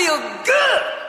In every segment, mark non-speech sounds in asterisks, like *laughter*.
feel good.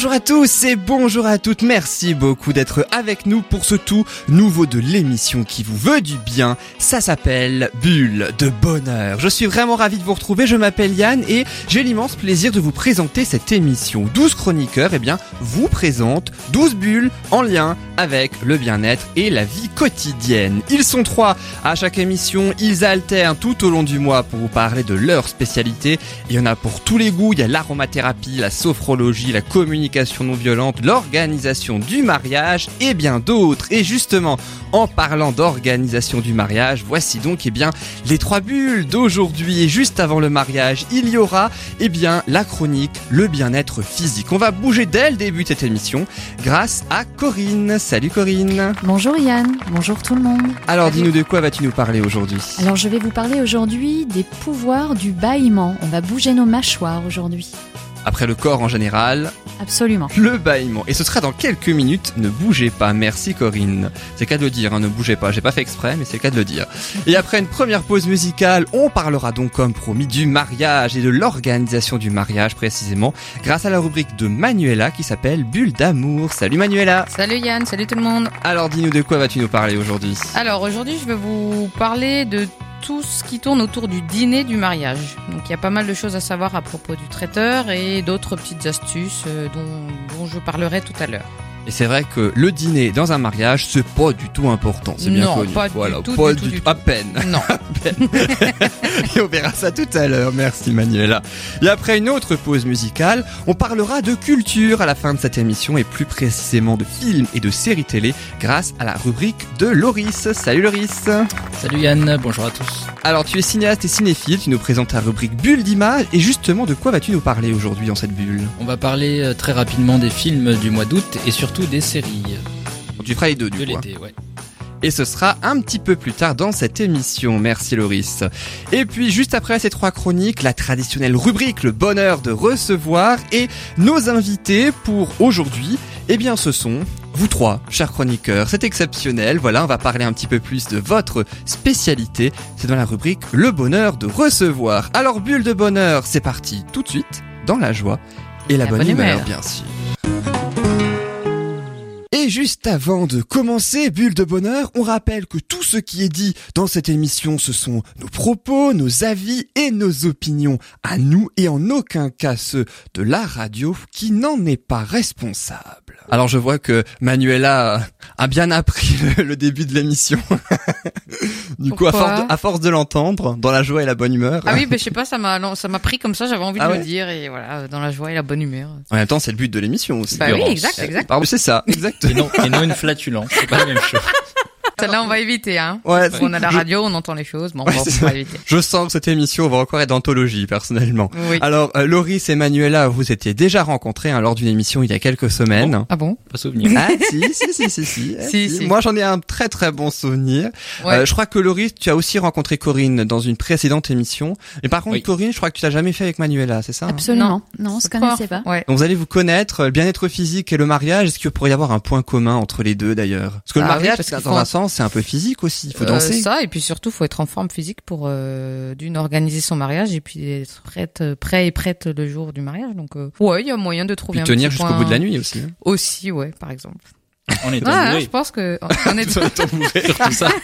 Bonjour à tous et bonjour à toutes, merci beaucoup d'être avec nous pour ce tout nouveau de l'émission qui vous veut du bien. Ça s'appelle Bulle de Bonheur. Je suis vraiment ravi de vous retrouver, je m'appelle Yann et j'ai l'immense plaisir de vous présenter cette émission. 12 chroniqueurs, eh bien, vous présentent 12 bulles en lien avec le bien-être et la vie quotidienne. Ils sont trois à chaque émission, ils alternent tout au long du mois pour vous parler de leur spécialité. Il y en a pour tous les goûts, il y a l'aromathérapie, la sophrologie, la communication non violente, l'organisation du mariage et bien d'autres. Et justement, en parlant d'organisation du mariage, voici donc eh bien les trois bulles d'aujourd'hui. Et juste avant le mariage, il y aura eh bien la chronique, le bien-être physique. On va bouger dès le début de cette émission grâce à Corinne. Salut Corinne. Bonjour Yann, bonjour tout le monde. Alors dis-nous de quoi vas-tu nous parler aujourd'hui? Alors je vais vous parler aujourd'hui des pouvoirs du bâillement. On va bouger nos mâchoires aujourd'hui. Après le corps en général, Absolument. le bâillement. Et ce sera dans quelques minutes. Ne bougez pas. Merci Corinne. C'est le cas de le dire, hein, ne bougez pas. J'ai pas fait exprès, mais c'est le cas de le dire. Et après une première pause musicale, on parlera donc comme promis du mariage et de l'organisation du mariage précisément, grâce à la rubrique de Manuela qui s'appelle Bulle d'amour. Salut Manuela. Salut Yann, salut tout le monde. Alors dis-nous de quoi vas-tu nous parler aujourd'hui? Alors aujourd'hui, je vais vous parler de tout ce qui tourne autour du dîner du mariage. Donc il y a pas mal de choses à savoir à propos du traiteur et d'autres petites astuces euh, dont, dont je parlerai tout à l'heure. Et c'est vrai que le dîner dans un mariage, c'est pas du tout important. C'est bien Non, connu. pas du voilà, tout, pas du tout, du à tout. peine. Non, *laughs* Et on verra ça tout à l'heure. Merci Manuela. Et après une autre pause musicale, on parlera de culture à la fin de cette émission et plus précisément de films et de séries télé grâce à la rubrique de Loris. Salut Loris. Salut Yann, bonjour à tous. Alors tu es cinéaste et cinéphile, tu nous présentes ta rubrique bulle d'image et justement de quoi vas-tu nous parler aujourd'hui dans cette bulle? On va parler euh, très rapidement des films du mois d'août et surtout des séries Tu feras les deux de coup. hein. l'été. Ouais. Et ce sera un petit peu plus tard dans cette émission. Merci Loris. Et puis juste après ces trois chroniques, la traditionnelle rubrique Le bonheur de recevoir et nos invités pour aujourd'hui, eh bien ce sont vous trois, chers chroniqueurs. C'est exceptionnel. Voilà, on va parler un petit peu plus de votre spécialité. C'est dans la rubrique Le bonheur de recevoir. Alors bulle de bonheur, c'est parti tout de suite dans la joie et la, bonne, humeur, bien sûr. Juste avant de commencer Bulle de Bonheur, on rappelle que tout ce qui est dit dans cette émission, ce sont nos propos, nos avis et nos opinions à nous et en aucun cas ceux de la radio qui n'en est pas responsable. Alors je vois que Manuela a bien appris le, le début de l'émission. du coup, à force, de, à force de l'entendre, dans la joie et la bonne humeur. ah oui, ben je sais pas, ça m'a ça m'a pris comme ça, j'avais envie Ah de ouais le dire et voilà, dans la joie et la bonne humeur. En même temps, c'est le but de l'émission aussi. Bah oui, exact, exact. C'est ça, exact. Et non, et non une flatulence, c'est pas la même chose. *laughs* Celle-là, on va éviter, hein. Ouais, On a la je- radio, on entend les choses, bon, Ouais, on va éviter. Je sens que cette émission va encore être d'anthologie, personnellement. Oui. Alors, euh, Loris et Manuela, vous étiez déjà rencontrés hein, lors d'une émission il y a quelques semaines. Ah bon Pas souvenir. Ah si, si, si, si, si. eh, *laughs* Si, si. Moi, j'en ai un très très bon souvenir. Ouais. Euh, je crois que Loris, tu as aussi rencontré Corinne dans une précédente émission. Mais par contre, Oui. Corinne, je crois que tu l'as jamais fait avec Manuela, c'est ça hein Absolument. Non, on se connaissait pas. Ouais. Donc vous allez vous connaître, le bien-être physique et le mariage. Est-ce qu'il pourrait y avoir un point commun entre les deux d'ailleurs? Parce que le Ah oui, mariage, parce c'est qu'il dans un sens, c'est un peu physique aussi. Il faut Euh, danser. ça, et puis surtout, faut être en forme physique pour euh, d'une organiser son mariage et puis être prête, euh, prêt et prête le jour du mariage. Donc, euh, ouais, il y a moyen de trouver Puis un tenir jusqu'au bout de la nuit aussi. hein. Aussi, ouais, par exemple. On est Ah, bourré. je pense que on est... *laughs* Surtout ça. *laughs*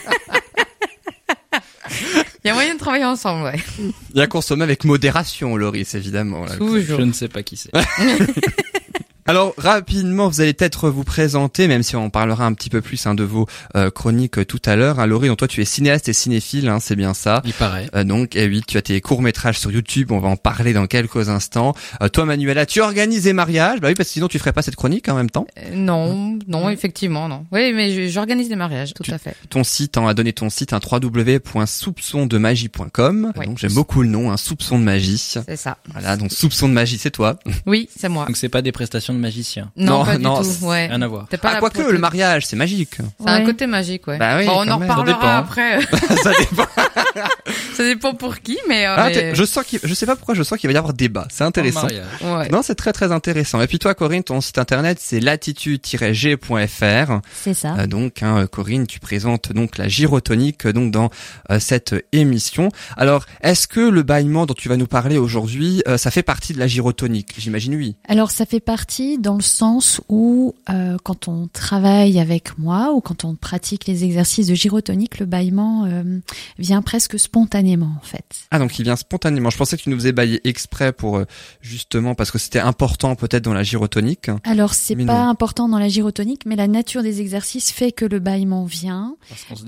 il y a moyen de travailler ensemble, ouais. Il y a consommer avec modération, Loris, évidemment. là. Toujours. Je ne sais pas qui c'est. *laughs* Alors rapidement, vous allez peut-être vous présenter, même si on parlera un petit peu plus hein, de vos euh, chroniques euh, tout à l'heure. Hein, Laurie, donc toi tu es cinéaste et cinéphile, hein, c'est bien ça. Il paraît. Euh, donc, et oui, tu as tes courts métrages sur YouTube, on va en parler dans quelques instants. Euh, toi, Manuela, tu organises des mariages, bah oui, parce que sinon tu ferais pas cette chronique en même temps. Euh, non, non, effectivement, non. Oui, mais j'organise des mariages, tout à fait. Ton site, on a donné ton site, un www.soupçondemagie.com. Ouais. Donc j'aime beaucoup le nom, un soupçon de magie. C'est ça. Voilà, donc soupçon de magie, c'est toi. Oui, c'est moi. Donc c'est pas des prestations de magicien. Non, Non, pas non, du tout. Ouais. Rien à voir. T'es pas ah, quoique, le mariage, c'est magique. C'est un côté magique, ouais. Bah oui, bon, on en même. Reparlera après. Ça dépend. *laughs* *laughs* Ça dépend pour qui, mais, euh, Ah, mais- je sens qu'il, je sais pas pourquoi, je sens qu'il va y avoir débat. C'est intéressant. Ouais. Non, c'est très très intéressant. Et puis toi, Corinne, ton site internet, c'est latitude-g.fr. C'est ça. Euh, donc, hein, Corinne, tu présentes donc la gyrotonique euh, donc dans euh, cette émission. Alors, est-ce que le bâillement dont tu vas nous parler aujourd'hui, euh, ça fait partie de la gyrotonique? J'imagine oui. Alors ça fait partie dans le sens où euh, quand on travaille avec moi ou quand on pratique les exercices de gyrotonique, le bâillement euh, vient presque spontanément en fait. Ah, donc il vient spontanément. Je pensais que tu nous faisais bailler exprès pour euh, justement parce que c'était important peut-être dans la gyrotonique. Alors c'est pas non. important dans la gyrotonique, mais la nature des exercices fait que le bâillement vient.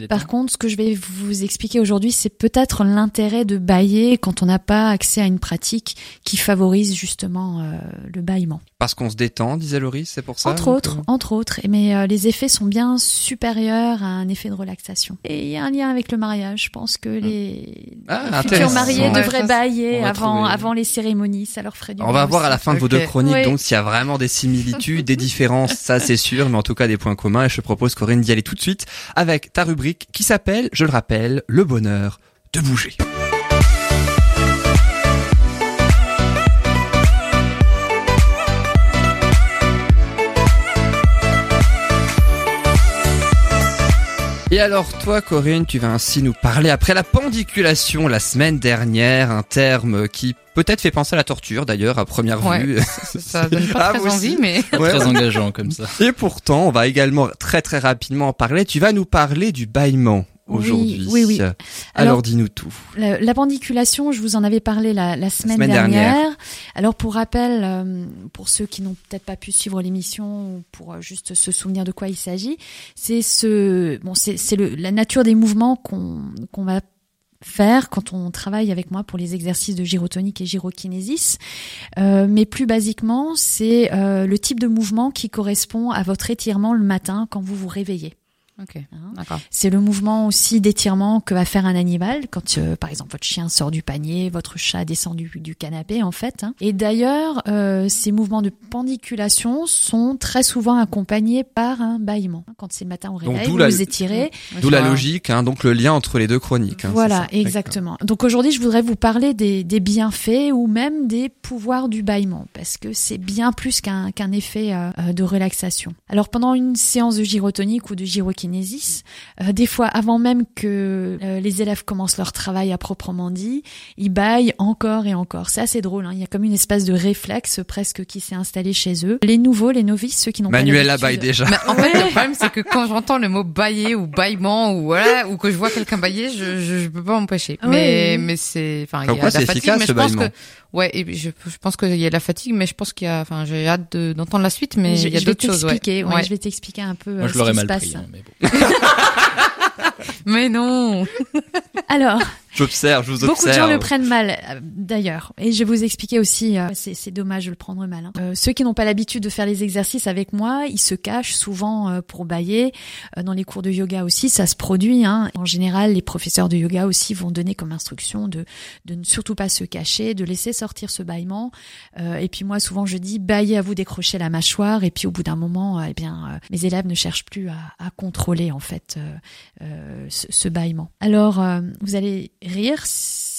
Par contre, ce que je vais vous expliquer aujourd'hui, c'est peut-être l'intérêt de bailler quand on n'a pas accès à une pratique qui favorise justement euh, le bâillement. Parce qu'on se détend, disait Laurie, c'est pour ça Entre autres, entre autres, mais euh, les effets sont bien supérieurs à un effet de relaxation. Et il y a un lien avec le mariage. Je pense que les, Ah, les futurs intéressant. mariés Ouais, devraient ça, bailler on va avant, trouver. avant les cérémonies. Ça leur ferait du On va voir aussi. à la fin de vos deux chroniques, Oui. donc s'il y a vraiment des similitudes, des différences, ça c'est sûr, mais en tout cas des points communs. Et je te propose, Corinne, d'y aller tout de suite avec ta rubrique qui s'appelle, je le rappelle, le bonheur de bouger. Et alors toi, Corinne, tu vas ainsi nous parler après la pendiculation la semaine dernière, un terme qui peut-être fait penser à la torture d'ailleurs à première Ouais. vue. ça, ça donne pas *laughs* Ah, très envie, mais Ouais. Très engageant comme ça. Et pourtant, on va également très très rapidement en parler. Tu vas nous parler du bâillement aujourd'hui. oui, oui. Alors, Alors, dis-nous tout. La, la pendiculation, je vous en avais parlé la, la semaine, semaine dernière. dernière. Alors pour rappel, euh, pour ceux qui n'ont peut-être pas pu suivre l'émission ou pour euh, juste se souvenir de quoi il s'agit, c'est ce, bon, c'est c'est le la nature des mouvements qu'on qu'on va faire quand on travaille avec moi pour les exercices de gyrotonique et gyrokinésis. Euh, mais plus basiquement, c'est euh, le type de mouvement qui correspond à votre étirement le matin quand vous vous réveillez. Ok, Hein. d'accord. C'est le mouvement aussi d'étirement que va faire un animal quand, euh, par exemple, votre chien sort du panier, votre chat descend du, du canapé, en fait. hein. Et d'ailleurs, euh, ces mouvements de pendiculation sont très souvent accompagnés par un bâillement. Quand c'est le matin au Donc, réveil, d'où vous la- vous étirez. D'où la logique, hein, donc le lien entre les deux chroniques. hein, voilà, exactement. Donc aujourd'hui, je voudrais vous parler des, des bienfaits ou même des pouvoirs du bâillement, parce que c'est bien plus qu'un qu'un effet euh, de relaxation. Alors pendant une séance de gyrotonique ou de euh, des fois avant même que euh, les élèves commencent leur travail à proprement dit, ils baillent encore et encore. C'est assez drôle, hein. il y a comme une espèce de réflexe presque qui s'est installé chez eux. Les nouveaux, les novices, ceux qui n'ont pas Manuela baille déjà. Mais en fait, le *laughs* problème, c'est que quand j'entends le mot bailler ou baillement ou voilà, ou que je vois quelqu'un bailler, je, je, je peux pas m'empêcher. Oui. Mais, mais c'est, enfin, il y a de la c'est fatigue, efficace, mais ce je pense bâillement. que, ouais, et je, je pense qu'il y a de la fatigue, mais je pense qu'il y a, enfin, j'ai hâte de- d'entendre la suite, mais je, il y a je d'autres choses, ouais. t'expliquer, ouais, Ouais. je vais t'expliquer un peu Moi euh, je ce l'aurais qui se mal passe. pris. hein, mais bon. *laughs* *laughs* *laughs* Mais non! Alors, J'observe, je vous Beaucoup de observe. gens le prennent mal, euh, d'ailleurs. Et je vais vous expliquer aussi, euh, c'est dommage de le prendre mal. hein. Euh, ceux qui n'ont pas l'habitude de faire les exercices avec moi, ils se cachent souvent euh, pour bailler. Dans les cours de yoga aussi, ça se produit. Hein. En général, les professeurs de yoga aussi vont donner comme instruction de, de ne surtout pas se cacher, de laisser sortir ce bâillement. Et puis moi, souvent, je dis, baillez à vous décrocher la mâchoire. Et puis au bout d'un moment, eh bien, mes élèves ne cherchent plus à, à contrôler en fait ce, ce bâillement. Alors, vous allez rire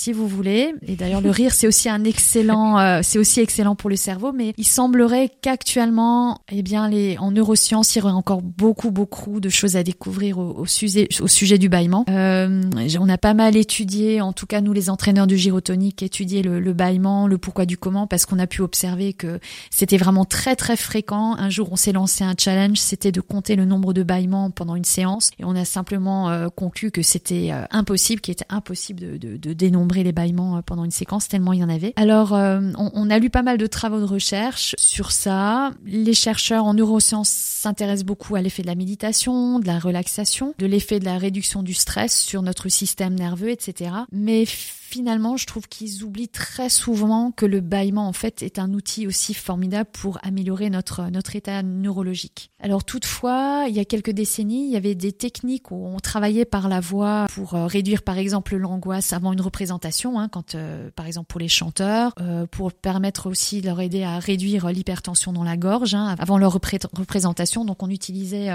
si vous voulez. Et d'ailleurs, le rire, c'est aussi un excellent, euh, c'est aussi excellent pour le cerveau. Mais il semblerait qu'actuellement, eh bien, les, en neurosciences, il y aurait encore beaucoup, beaucoup de choses à découvrir au, sujet, au sujet du bâillement. Euh, on a pas mal étudié, en tout cas nous, les entraîneurs de gyrotonique, étudié le, le bâillement, le pourquoi du comment, parce qu'on a pu observer que c'était vraiment très, très fréquent. Un jour, on s'est lancé un challenge, c'était de compter le nombre de bâillements pendant une séance, et on a simplement euh, conclu que c'était euh, impossible, qu'il était impossible de, de, de dénombrer les bâillements euh, pendant une séquence tellement il y en avait. Alors, euh, on, on, a lu pas mal de travaux de recherche sur ça. Les chercheurs en neurosciences s'intéressent beaucoup à l'effet de la méditation, de la relaxation, de l'effet de la réduction du stress sur notre système nerveux, etc. Mais finalement, je trouve qu'ils oublient très souvent que le bâillement, en fait, est un outil aussi formidable pour améliorer notre, notre état neurologique. Alors, toutefois, il y a quelques décennies, il y avait des techniques où on travaillait par la voix pour euh, réduire, par exemple, l'angoisse avant une représentation, hein, quand, euh, par exemple, pour les chanteurs, euh, pour permettre aussi de leur aider à réduire l'hypertension dans la gorge, hein, avant leur représentation. Donc, on utilisait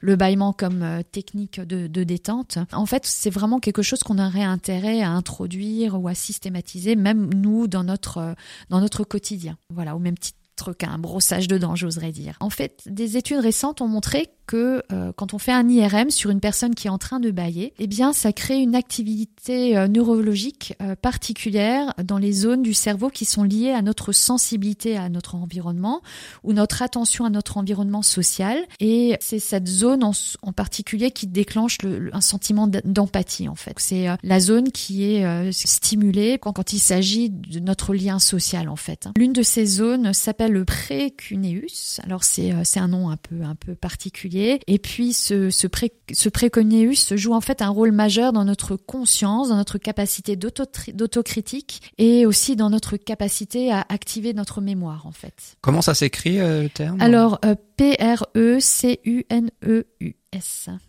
le bâillement comme technique de, de détente. En fait, c'est vraiment quelque chose qu'on aurait intérêt à introduire ou à systématiser, même nous, dans notre, euh, dans notre quotidien. Voilà, au même titre qu'un brossage de dents, j'oserais dire. En fait, des études récentes ont montré que euh, quand on fait un IRM sur une personne qui est en train de bailler, eh bien, ça crée une activité euh, neurologique euh, particulière dans les zones du cerveau qui sont liées à notre sensibilité à notre environnement ou notre attention à notre environnement social. Et c'est cette zone en, en, particulier qui déclenche le, un sentiment d'empathie, en fait. C'est la zone qui est stimulée quand, quand il s'agit de notre lien social, en fait. L'une de ces zones s'appelle le précuneus. Alors, c'est un nom un peu, un peu particulier et puis ce, ce, pré, ce joue en fait un rôle majeur dans notre conscience, dans notre capacité d'autocritique et aussi dans notre capacité à activer notre mémoire en fait. Comment ça s'écrit euh, le terme? Alors euh, P-R-E-C-U-N-E-U-S,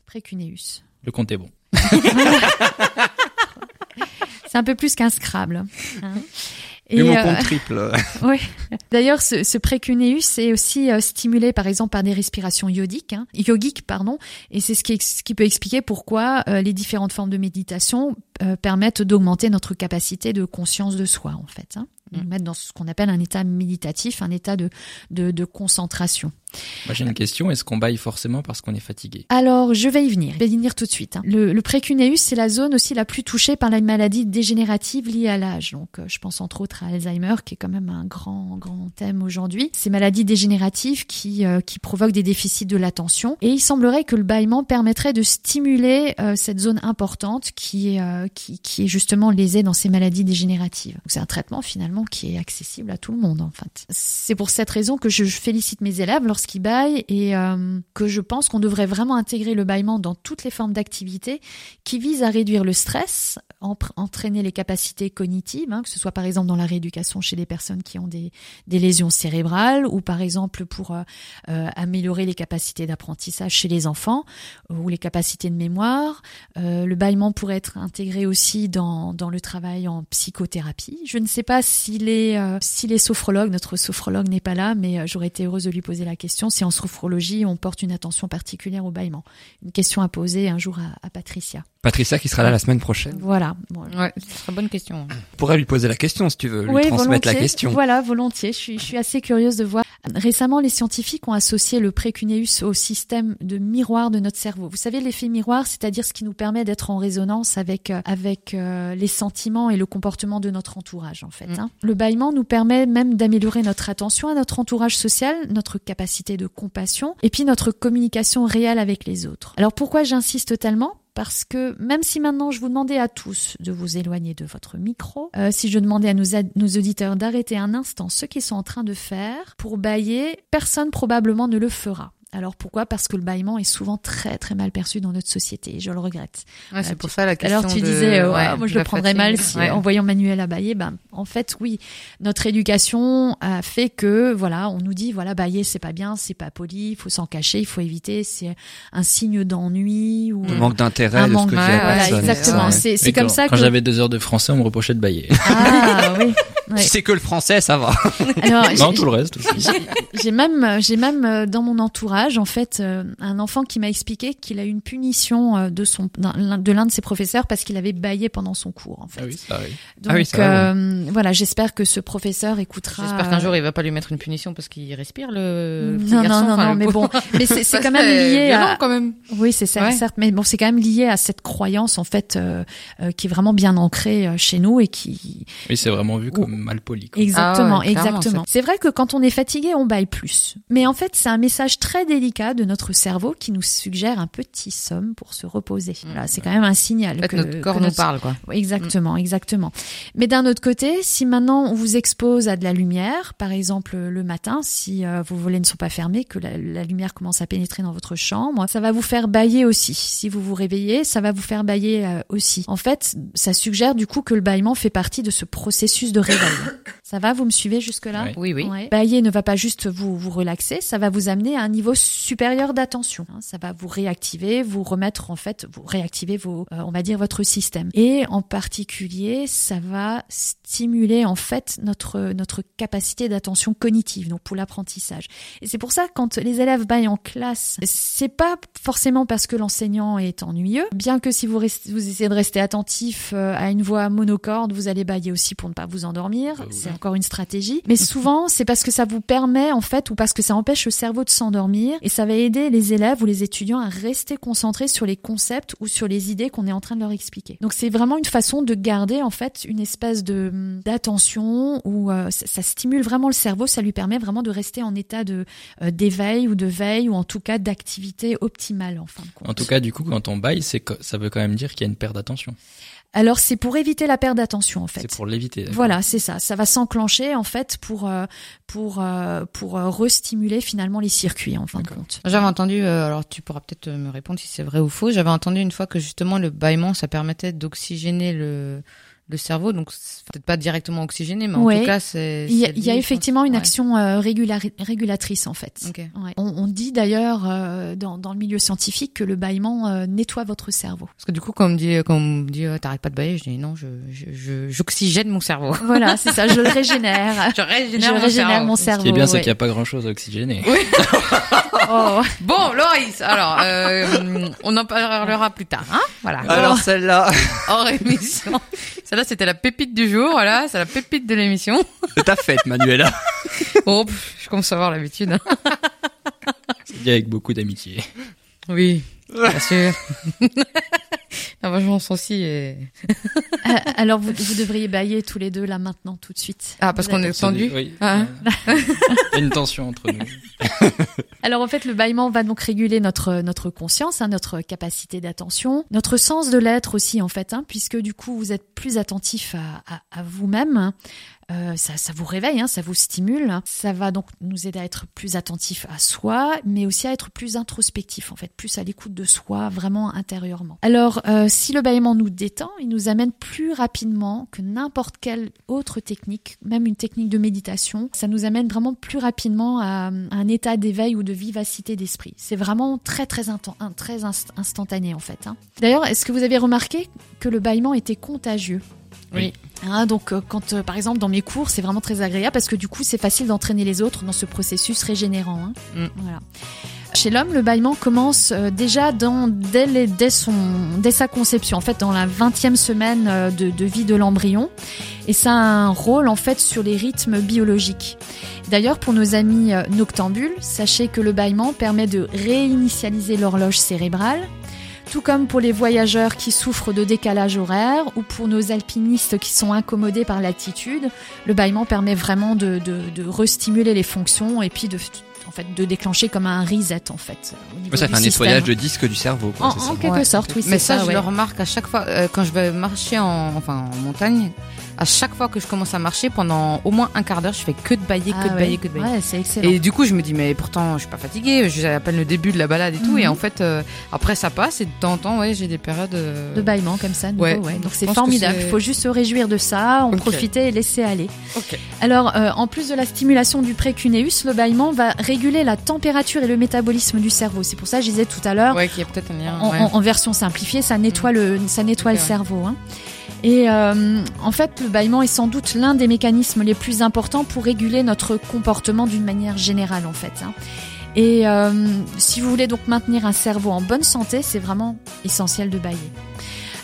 précuneus. Le compte est bon. *laughs* C'est un peu plus qu'un Scrabble. Hein. Et mon compte euh, triple. *laughs* oui. D'ailleurs, ce, ce précuneus est aussi euh, stimulé, par exemple, par des respirations yogiques, hein, yogiques, pardon. Et c'est ce qui, ce qui peut expliquer pourquoi euh, les différentes formes de méditation permettent d'augmenter notre capacité de conscience de soi, en fait. Hein, nous mm. mettre dans ce qu'on appelle un état méditatif, un état de, de, de concentration. Moi j'ai une question, est-ce qu'on baille forcément parce qu'on est fatigué? Alors je vais y venir, je vais y venir tout de suite. Hein. Le, le précuneus c'est la zone aussi la plus touchée par la maladie dégénérative liée à l'âge. Donc euh, je pense entre autres à Alzheimer qui est quand même un grand grand thème aujourd'hui. Ces maladies dégénératives qui, euh, qui provoquent des déficits de l'attention. Et il semblerait que le bâillement permettrait de stimuler euh, cette zone importante qui est, qui, qui est justement lésée dans ces maladies dégénératives. C'est un traitement finalement qui est accessible à tout le monde en fait. C'est pour cette raison que je félicite mes élèves lorsqu'ils qui baille et euh, que je pense qu'on devrait vraiment intégrer le bâillement dans toutes les formes d'activité qui visent à réduire le stress, entraîner les capacités cognitives, hein, que ce soit par exemple dans la rééducation chez les personnes qui ont des, des lésions cérébrales ou par exemple pour euh, euh, améliorer les capacités d'apprentissage chez les enfants ou les capacités de mémoire. le bâillement pourrait être intégré aussi dans, dans le travail en psychothérapie. Je ne sais pas s'il est, s'il est sophrologue, notre sophrologue n'est pas là, mais j'aurais été heureuse de lui poser la question si en sophrologie on porte une attention particulière au bâillement. Une question à poser un jour à, Patricia. Patricia qui sera là la semaine prochaine. Voilà. Ouais, une bonne question. On pourrait lui poser la question si tu veux, lui transmettre la question. Voilà, volontiers. Je suis, je suis assez curieuse de voir. Récemment, les scientifiques ont associé le précuneus au système de miroir de notre cerveau. Vous savez, l'effet miroir, c'est-à-dire ce qui nous permet d'être en résonance avec euh, avec euh, les sentiments et le comportement de notre entourage, en fait. Mm. Hein. Le bâillement nous permet même d'améliorer notre attention à notre entourage social, notre capacité de compassion et puis notre communication réelle avec les autres. Alors pourquoi j'insiste tellement? Parce que même si maintenant je vous demandais à tous de vous éloigner de votre micro, euh, si je demandais à nos, nos auditeurs d'arrêter un instant ce qu'ils sont en train de faire pour bailler, personne probablement ne le fera. Alors pourquoi? Parce que le bâillement est souvent très très mal perçu dans notre société. Je le regrette. Ouais, c'est pour ça la question. Alors tu disais, euh, ouais, moi je le prendrais mal si en voyant Manuel à bailler. Ben en fait oui, notre éducation a fait que voilà, on nous dit voilà bailler c'est pas bien, c'est pas poli, il faut s'en cacher, il faut éviter, c'est un signe d'ennui ou un manque d'intérêt de ce que voilà, exactement. C'est comme ça quand j'avais deux heures de français, on me reprochait de bailler. Ah oui. C'est que le français, ça va. *laughs* Alors, non, tout le reste. J'ai même j'ai même euh, dans mon entourage en fait, euh, un enfant qui m'a expliqué qu'il a eu une punition euh, de son de l'un de ses professeurs parce qu'il avait baillé pendant son cours. En fait. Ah oui, ça Donc, ah voilà, j'espère que ce professeur écoutera. J'espère qu'un jour il va pas lui mettre une punition parce qu'il respire le. petit Non, garçon, non, non, enfin, non, mais bon, *laughs* mais c'est quand même lié violent, à. quand même. Oui, c'est ça, Ouais. certes, mais bon, c'est quand même lié à cette croyance en fait euh, euh, qui est vraiment bien ancrée euh, chez nous et qui Oui, c'est vraiment vu comme mal poli. quoi. exactement, Ah ouais, exactement. C'est vrai que quand on est fatigué, on baille plus, mais en fait, c'est un message très délicat de notre cerveau qui nous suggère un petit somme pour se reposer. Voilà, c'est quand même un signal En fait, que notre corps que nous notre- parle, quoi. Exactement, exactement. Mais d'un autre côté, si maintenant on vous expose à de la lumière, par exemple le matin, si euh, vos volets ne sont pas fermés, que la, la lumière commence à pénétrer dans votre chambre, ça va vous faire bailler aussi. Si vous vous réveillez, ça va vous faire bailler euh, aussi. En fait, ça suggère du coup que le bâillement fait partie de ce processus de réveil. *coughs* ça va, vous me suivez jusque-là Oui. Oui, oui. Ouais. Bailler ne va pas juste vous, vous relaxer, ça va vous amener à un niveau supérieur d'attention. hein. Ça va vous réactiver, vous remettre en fait, vous réactiver vos, euh, on va dire votre système. Et en particulier, ça va stimuler en fait notre notre capacité d'attention cognitive, donc pour l'apprentissage. Et c'est pour ça que quand les élèves baillent en classe, c'est pas forcément parce que l'enseignant est ennuyeux, bien que si vous restez, vous essayez de rester attentif euh, à une voix monocorde, vous allez bailler aussi pour ne pas vous endormir. Oui. C'est encore une stratégie. Mais souvent, c'est parce que ça vous permet, en fait, ou parce que ça empêche le cerveau de s'endormir et ça va aider les élèves ou les étudiants à rester concentrés sur les concepts ou sur les idées qu'on est en train de leur expliquer. Donc c'est vraiment une façon de garder, en fait, une espèce de d'attention où euh, ça, ça stimule vraiment le cerveau, ça lui permet vraiment de rester en état de euh, d'éveil ou de veille ou en tout cas d'activité optimale en fin de compte. En tout cas, du coup, quand on baille, c'est ça veut quand même dire qu'il y a une perte d'attention. Alors c'est pour éviter la perte d'attention en fait. C'est pour l'éviter. Voilà, c'est ça. Ça va s'enclencher en fait pour euh, pour pour restimuler finalement les circuits en fin de compte. J'avais entendu, alors tu pourras peut-être me répondre si c'est vrai ou faux. J'avais entendu une fois que justement le bâillement, ça permettait d'oxygéner le le cerveau, donc c'est peut-être pas directement oxygéné, mais en tout cas c'est. Il y a, c'est il y a lié, effectivement je une action euh, régulatrice en fait. Ouais. On, on dit d'ailleurs euh, dans, dans le milieu scientifique que le bâillement euh, nettoie votre cerveau. Parce que du coup, quand on me dit, quand on me dit, euh, t'arrêtes pas de bailler, je dis non, je je- je- j'oxygène mon cerveau. *laughs* Voilà, c'est ça. Je le *laughs* régénère. Je je régénère, mon, régénère cerveau. mon Ce cerveau. qui est bien, c'est qu'il n'y a pas grand chose à oxygéner. *laughs* Oh. Bon, Loris, alors euh, on en parlera plus tard, hein Voilà. Alors celle-là, Hors émission. Celle-là, c'était la pépite du jour, voilà, c'est la pépite de l'émission. c'est ta fête, Manuela. *laughs* Oh, pff, je commence à avoir l'habitude. hein. C'est dit avec beaucoup d'amitié. Oui, bien sûr. *laughs* La vengeance aussi est... Euh, *laughs* Alors vous, vous devriez bailler tous les deux là maintenant tout de suite. Ah, parce qu'on est tendu Oui. Ah. Euh, Il y a une tension entre nous. *laughs* Alors en fait, le bâillement va donc réguler notre notre conscience, hein, notre capacité d'attention, notre sens de l'être aussi en fait, hein, puisque du coup vous êtes plus attentif à, à, à vous-même. Euh, ça, vous réveille, hein, ça vous stimule. Ça va donc nous aider à être plus attentif à soi, mais aussi à être plus introspectif en fait, plus à l'écoute de soi, vraiment intérieurement. Alors euh, si le bâillement nous détend, il nous amène plus rapidement que n'importe quelle autre technique, même une technique de méditation, ça nous amène vraiment plus rapidement à, un état d'éveil ou de vivacité d'esprit. C'est vraiment très très, très inst- instantané en fait. hein. D'ailleurs, est-ce que vous avez remarqué que le bâillement était contagieux? Oui. Hein, donc euh, quand euh, par exemple dans mes cours c'est vraiment très agréable parce que du coup c'est facile d'entraîner les autres dans ce processus régénérant. hein. Mm. Voilà. Chez l'homme, le bâillement commence euh, déjà dans, dès, les- dès, son, dès sa conception, en fait dans la 20e semaine de, de vie de l'embryon. Et ça a un rôle en fait sur les rythmes biologiques. D'ailleurs, pour nos amis noctambules, sachez que le bâillement permet de réinitialiser l'horloge cérébrale, tout comme pour les voyageurs qui souffrent de décalage horaire ou pour nos alpinistes qui sont incommodés par l'altitude, le bâillement permet vraiment de, de, de restimuler les fonctions et puis de, en fait, de déclencher comme un reset en fait. au niveau Ça fait un système. nettoyage de disque du cerveau. Quoi, En, c'est en ça. quelque Ouais. sorte, oui, c'est Mais ça, je ouais. le remarque à chaque fois, euh, quand je vais marcher en, enfin, en montagne, à chaque fois que je commence à marcher, pendant au moins un quart d'heure, je fais que de bailler, que Ah de ouais. bailler, que de bailler. Ouais, c'est excellent. Et du coup, je me dis, mais pourtant, je suis pas fatiguée, j'ai à peine le début de la balade et tout. Mhm. Et en fait, euh, après, ça passe et de temps en temps, ouais, j'ai des périodes. euh, de bâillement comme ça, nouveau, Ouais. ouais. Donc c'est formidable. Il faut juste se réjouir de ça, en profiter et laisser aller. Alors, euh, en plus de la stimulation du précuneus, le bâillement va réguler la température et le métabolisme du cerveau. C'est pour ça que je disais tout à l'heure, Ouais, qu'il y a peut-être un lien. en, ouais. en- en version simplifiée, ça nettoie le, ça nettoie le cerveau. hein. Et euh, en fait, le bâillement est sans doute l'un des mécanismes les plus importants pour réguler notre comportement d'une manière générale, en fait. hein. Et euh, si vous voulez donc maintenir un cerveau en bonne santé, c'est vraiment essentiel de bailler.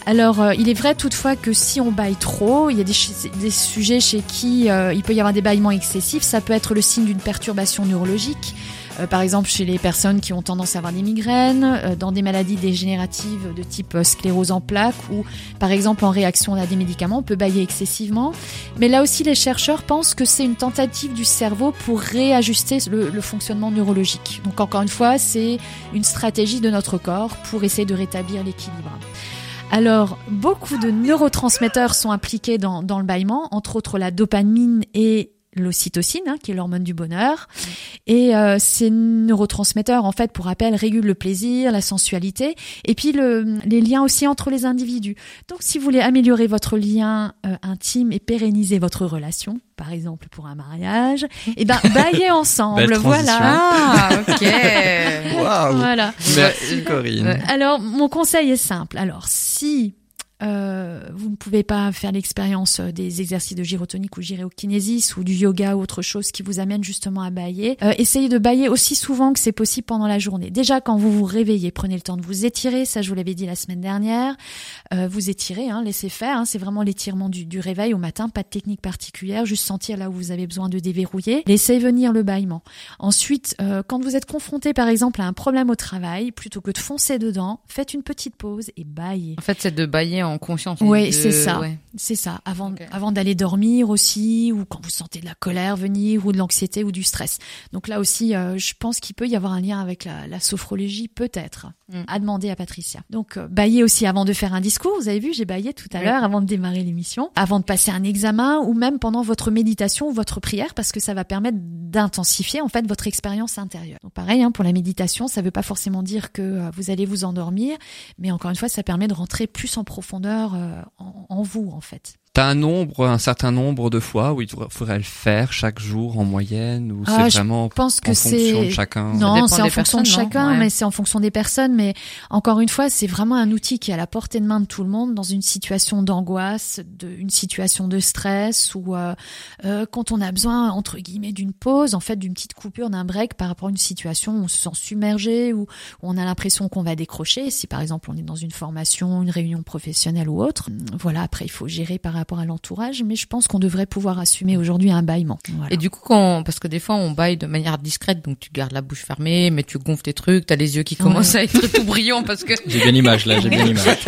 Alors, euh, il est vrai toutefois que si on baille trop, il y a des, sujets chez qui euh, il peut y avoir des bâillements excessifs. Ça peut être le signe d'une perturbation neurologique. Euh, par exemple, chez les personnes qui ont tendance à avoir des migraines, euh, dans des maladies dégénératives de type euh, sclérose en plaques ou par exemple en réaction à des médicaments, on peut bailler excessivement. Mais là aussi, les chercheurs pensent que c'est une tentative du cerveau pour réajuster le, fonctionnement neurologique. Donc encore une fois, c'est une stratégie de notre corps pour essayer de rétablir l'équilibre. Alors, beaucoup de neurotransmetteurs sont impliqués dans, dans le bâillement, entre autres la dopamine et l'ocytocine, hein, qui est l'hormone du bonheur. Et euh, ces neurotransmetteurs, en fait, pour rappel, régulent le plaisir, la sensualité, et puis le, les liens aussi entre les individus. Donc, si vous voulez améliorer votre lien euh, intime et pérenniser votre relation, par exemple pour un mariage, et ben *laughs* baillez ensemble, voilà. Ah, ok. *laughs* Waouh Voilà. Merci Corinne. Ouais. Alors, mon conseil est simple. Alors, si euh, vous ne pouvez pas faire l'expérience euh, des exercices de gyrotonique ou gyrokinésis ou du yoga ou autre chose qui vous amène justement à bailler, euh, essayez de bailler aussi souvent que c'est possible pendant la journée. Déjà, quand vous vous réveillez, prenez le temps de vous étirer. Ça, je vous l'avais dit la semaine dernière. Euh, vous étirez, hein, laissez faire. hein. c'est vraiment l'étirement du, réveil au matin. Pas de technique particulière. Juste sentir là où vous avez besoin de déverrouiller. Laissez venir le bâillement. Ensuite, quand vous êtes confronté par exemple à un problème au travail, plutôt que de foncer dedans, faites une petite pause et baillez. En fait, c'est de bailler en conscience. Ouais, De- c'est ça. ouais. C'est ça, avant, avant d'aller dormir aussi, ou quand vous sentez de la colère venir, ou de l'anxiété, ou du stress. Donc là aussi, euh, je pense qu'il peut y avoir un lien avec la, la sophrologie, peut-être, Mm. à demander à Patricia. Donc, euh, bailler aussi avant de faire un discours, vous avez vu, j'ai baillé tout à Oui. l'heure, avant de démarrer l'émission, avant de passer un examen, ou même pendant votre méditation ou votre prière, parce que ça va permettre d'intensifier, en fait, votre expérience intérieure. Donc pareil, hein, pour la méditation, ça veut pas forcément dire que euh, vous allez vous endormir, mais encore une fois, ça permet de rentrer plus en profondeur euh, en, en vous, en fait. T'as un nombre, un certain nombre de fois où il faudrait le faire chaque jour en moyenne ou Ah, c'est vraiment Je pense que en fonction de chacun? Non, c'est en fonction de chacun, Ouais. mais c'est en fonction des personnes. Mais encore une fois, c'est vraiment un outil qui est à la portée de main de tout le monde dans une situation d'angoisse, de, une situation de stress ou euh, euh, quand on a besoin entre guillemets d'une pause, en fait, d'une petite coupure, d'un break par rapport à une situation où on se sent submergé ou où on a l'impression qu'on va décrocher. Si par exemple on est dans une formation, une réunion professionnelle ou autre, voilà. Après, il faut gérer par rapport à l'entourage, mais je pense qu'on devrait pouvoir assumer aujourd'hui un bâillement. Voilà. Et du coup, quand, parce que des fois, on baille de manière discrète, donc tu gardes la bouche fermée, mais tu gonfles tes trucs, t'as les yeux qui commencent à être tout brillants parce que, J'ai bien l'image là, j'ai bien *laughs* l'image.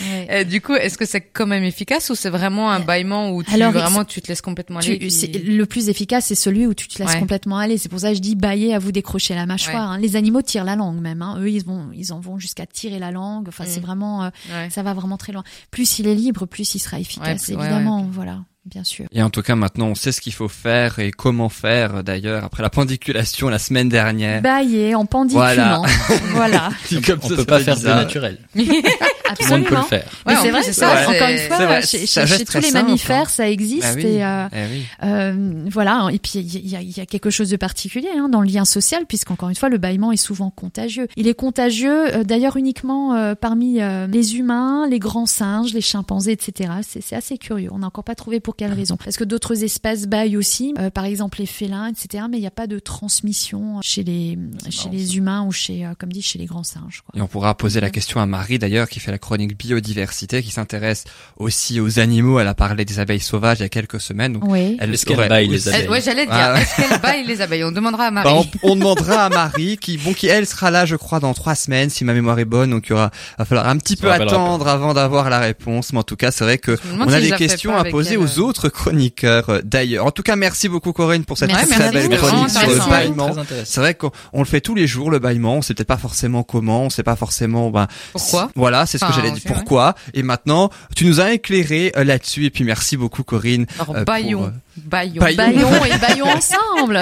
Ouais. Euh, du coup, est-ce que c'est quand même efficace ou c'est vraiment un bâillement où tu, Alors, vraiment, tu te laisses complètement aller? Tu- puis- c'est- le plus efficace, c'est celui où tu te laisses Ouais. complètement aller. C'est pour ça que je dis bailler à vous décrocher la mâchoire. Ouais. hein. Les animaux tirent la langue même. Hein. Eux, ils vont, ils en vont jusqu'à tirer la langue. Enfin, Mm. c'est vraiment, euh, ça va vraiment très loin. Plus il est libre, plus il sera efficace. plus- évidemment, voilà, bien sûr. Et en tout cas, maintenant, on sait ce qu'il faut faire et comment faire. D'ailleurs, après la pendiculation la semaine dernière. Bailler en pendiculant. *laughs* Voilà, Comme On ça, peut pas faire de naturel. *laughs* Tout le monde peut le absolument. faire. Ouais, c'est vrai, c'est ça. Encore une fois, vrai, chez, tous les simple, mammifères, hein. ça existe. Ah oui, Et euh, eh oui. Euh, voilà, et puis il y a, il y a quelque chose de particulier hein, dans le lien social, puisqu'encore une fois, le bâillement est souvent contagieux. Il est contagieux, euh, d'ailleurs, uniquement euh, parmi euh, les humains, les grands singes, les chimpanzés, etc. C'est c'est assez curieux. On n'a encore pas trouvé pour quelle raison? Parce que d'autres espèces baillent aussi, euh, par exemple les félins, etc. Mais il n'y a pas de transmission chez les chez marrant, les humains ou chez, euh, comme dit, chez les grands singes. Quoi. Et on pourra poser la question à Marie d'ailleurs qui fait la chronique biodiversité, qui s'intéresse aussi aux animaux. Elle a parlé des abeilles sauvages il y a quelques semaines. Donc Oui. elle Est-ce qu'elle baille les abeilles Eh, ouais, j'allais dire, Ah est-ce qu'elle baille les abeilles? On demandera à Marie. Bah, on, on demandera à Marie qui, bon, qui elle sera là, je crois, dans trois semaines, si ma mémoire est bonne. Donc il y aura, va falloir un petit Ça peu attendre avant d'avoir la réponse. Mais en tout cas, c'est vrai que on a des questions à poser elle, aux euh. Autres chroniqueurs euh, d'ailleurs. En tout cas, merci beaucoup Corinne pour cette Merci très belle chronique sur le bâillement. C'est vrai qu'on on le fait tous les jours le bâillement. On sait peut-être pas forcément comment, on sait pas forcément. Ben, Pourquoi? Voilà, c'est ce que j'allais dire. ouais. Pourquoi? Et maintenant, tu nous as éclairé euh, là-dessus. Et puis merci beaucoup Corinne. Alors, euh, pour, baillons. Baillons. et baillons ensemble.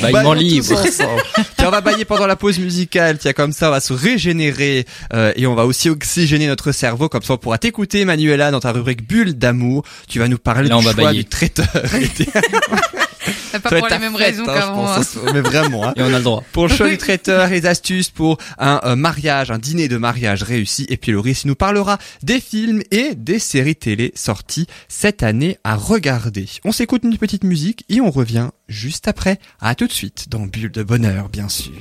Bâillement Baillons libre. ensemble. Tiens, on va bailler pendant la pause musicale. Tiens, comme ça, on va se régénérer euh, et on va aussi oxygéner notre cerveau. Comme ça, on pourra t'écouter, Manuela, dans ta rubrique Bulle d'amour. Tu vas nous parler Là, on du va choix du traiteur. *laughs* *laughs* C'est pas pour les mêmes fête, raisons hein, qu'avant. hein. Mais vraiment, hein. Et on a le droit. Pour le choix *laughs* du traiteur, les astuces pour un euh, mariage, un dîner de mariage réussi. Et puis Loris nous parlera des films et des séries télé sorties cette année à regarder. On s'écoute une petite musique et on revient juste après. À tout de suite dans Bulle de bonheur, bien sûr.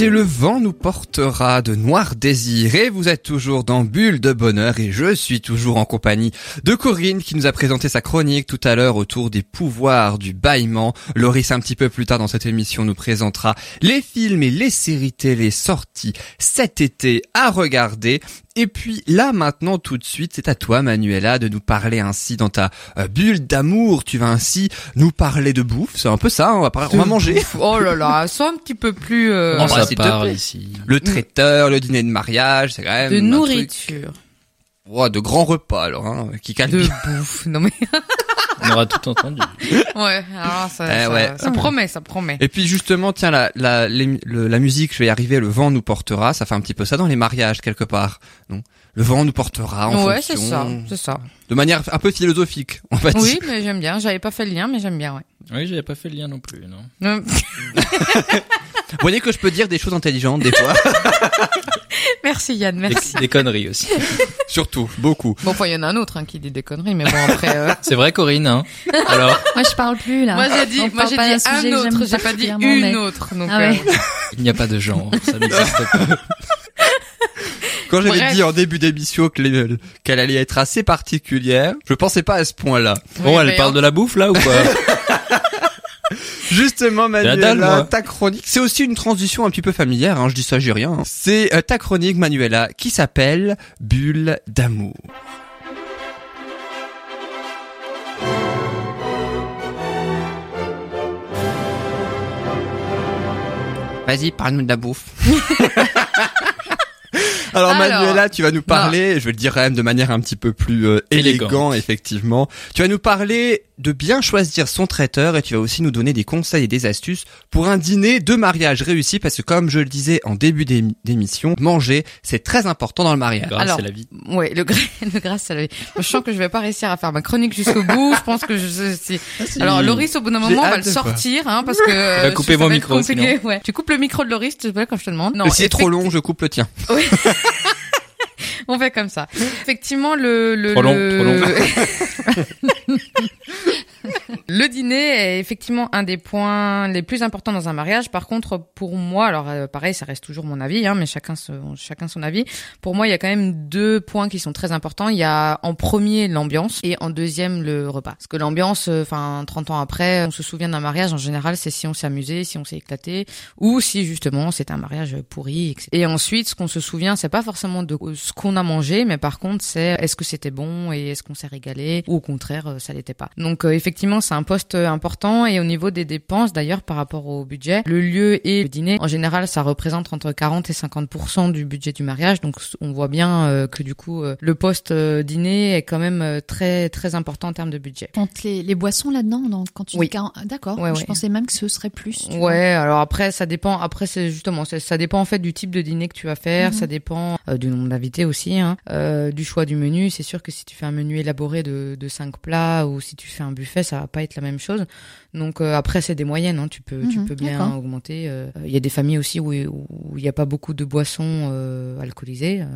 C'était le vent nous portera de Noir Désir et vous êtes toujours dans Bulle de Bonheur et je suis toujours en compagnie de Corinne qui nous a présenté sa chronique tout à l'heure autour des pouvoirs du bâillement. Loris un petit peu plus tard dans cette émission nous présentera les films et les séries télé sorties cet été à regarder. Et puis là maintenant tout de suite c'est à toi Manuela de nous parler ainsi dans ta euh, bulle d'amour. Tu vas ainsi nous parler de bouffe. C'est un peu ça, on va, parler- on va manger. Oh là là, *laughs* sois un petit peu plus euh, On ça parle ici. Le traiteur, le dîner de mariage, c'est quand même de un truc- de grands repas alors, hein, qui calme de bouffe. Non mais *laughs* On aura tout entendu. Ouais, alors ça, Eh ça, ouais. ça promet, ça promet. Et puis justement, tiens, la, la, les- le- la musique, je vais y arriver, le vent nous portera, ça fait un petit peu ça dans les mariages quelque part. Non? Le vent nous portera en ouais, c'est ça, c'est ça. de manière un peu philosophique, on va Oui, mais j'aime bien. J'avais pas fait le lien, mais j'aime bien, ouais. Oui, j'avais pas fait le lien non plus, non. *laughs* *laughs* Vous voyez que je peux dire des choses intelligentes des fois, *laughs* Merci Yann, Des, merci. des conneries aussi. *laughs* surtout beaucoup. Bon, enfin, il y en a un autre hein, qui dit des conneries, mais bon, après... euh, C'est vrai, Corinne, hein *laughs* Alors, Moi, je parle plus là. Moi, j'ai dit, moi, j'ai dit un j'aime autre, j'ai pas dit une mais- autre. Donc, Ah ouais. euh, il n'y a pas de genre, ça n'existe pas. Quand j'avais dit en début d'émission qu'elle allait être assez particulière, je pensais pas à ce point-là. Bon, Oui, elle parle de la bouffe, là, ou quoi? *laughs* Justement, la Manuela, ta chronique, c'est aussi une transition un petit peu familière, hein, je dis ça, j'ai rien. hein. C'est euh, ta chronique, Manuela, qui s'appelle Bulle d'amour. Vas-y, parle-nous de la bouffe. *laughs* Alors, Alors, Manuela, tu vas nous parler, je vais le dire quand même de manière un petit peu plus euh, élégant, Élégante. effectivement. Tu vas nous parler de bien choisir son traiteur et tu vas aussi nous donner des conseils et des astuces pour un dîner de mariage réussi parce que comme je le disais en début d'émi- d'émission, manger, c'est très important dans le mariage. Grâce Alors, c'est la vie. ouais, le, gra- *laughs* le gras, ça le- Je sens que je vais pas réussir à faire ma chronique jusqu'au bout. Je pense que je, je- si- Alors, Loris, au bout d'un moment, va le sortir, hein, parce que. euh, va couper mon micro, Ouais. Tu coupes le micro de Loris, tu sais quand je te demande. Non, si c'est trop long, je coupe le tien. On fait comme ça. Effectivement, le le Trop long, le... *laughs* *laughs* le dîner est effectivement un des points les plus importants dans un mariage. Par contre, pour moi, alors euh, pareil, ça reste toujours mon avis, hein, mais chacun son, avis. Pour moi, il y a quand même deux points qui sont très importants. Il y a en premier l'ambiance et en deuxième le repas. Parce que l'ambiance, euh, enfin 30 ans après, on se souvient d'un mariage en général, c'est si on s'est amusé, si on s'est éclaté, ou si justement c'est un mariage pourri. etc. Et ensuite, ce qu'on se souvient, c'est pas forcément de ce qu'on a mangé, mais par contre, c'est est-ce que c'était bon et est-ce qu'on s'est régalé, ou au contraire, euh, ça l'était pas. Donc euh, effectivement, c'est un poste euh, important. Et au niveau des dépenses, d'ailleurs, par rapport au budget, le lieu et le dîner, en général, ça représente entre 40 et 50% du budget du mariage. Donc on voit bien euh, que du coup, euh, le poste dîner est quand même très très important en termes de budget. Compte les, les boissons là-dedans, quand tu Oui. dis 40 D'accord. Ouais, je ouais. pensais même que ce serait plus. vois. Ouais, alors après ça dépend. Après c'est justement ça, ça dépend en fait du type de dîner que tu vas faire. Mhm. Ça dépend euh, du nombre d'invités aussi, hein, euh, du choix du menu. C'est sûr que si tu fais un menu élaboré de de cinq plats ou si tu fais un buffet, ça va pas être la même chose. Donc euh, après c'est des moyennes. Hein, tu peux tu Mhm, peux bien augmenter. euh, Il y a des familles aussi où il y a pas beaucoup de boissons euh, alcoolisées. Euh,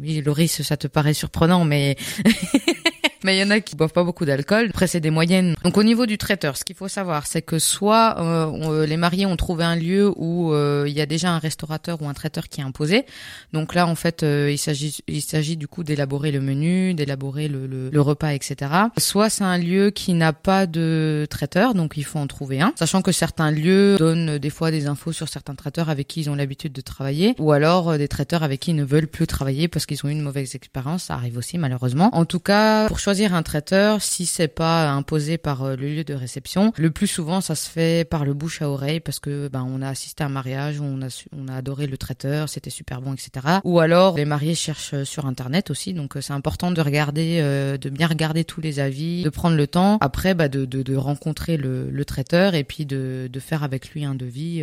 oui, Loris, ça te paraît surprenant, mais *laughs* mais il y en a qui boivent pas beaucoup d'alcool. Après, c'est des moyennes. Donc, au niveau du traiteur, ce qu'il faut savoir, c'est que soit euh, euh, les mariés ont trouvé un lieu où euh, il y a déjà un restaurateur ou un traiteur qui est imposé. Donc là, en fait, euh, il s'agit il s'agit du coup d'élaborer le menu, d'élaborer le, le, le repas, etc. Soit c'est un lieu qui n'a pas de traiteur, donc il faut en trouver un. Sachant que certains lieux donnent des fois des infos sur certains traiteurs avec qui ils ont l'habitude de travailler, ou alors euh, des traiteurs avec qui ils ne veulent plus travailler parce qu'ils ont eu une mauvaise expérience. Ça arrive aussi malheureusement. En tout cas, pour choisir un traiteur, si c'est pas imposé par euh, le lieu de réception, le plus souvent ça se fait par le bouche à oreille parce que ben on a assisté à un mariage où on a on a adoré le traiteur, c'était super bon, etc. Ou alors les mariés cherchent euh, sur internet aussi, donc euh, c'est important de regarder, de bien regarder tous les avis, de prendre le temps après bah, de, de, rencontrer le, le traiteur et puis de, de faire avec lui un devis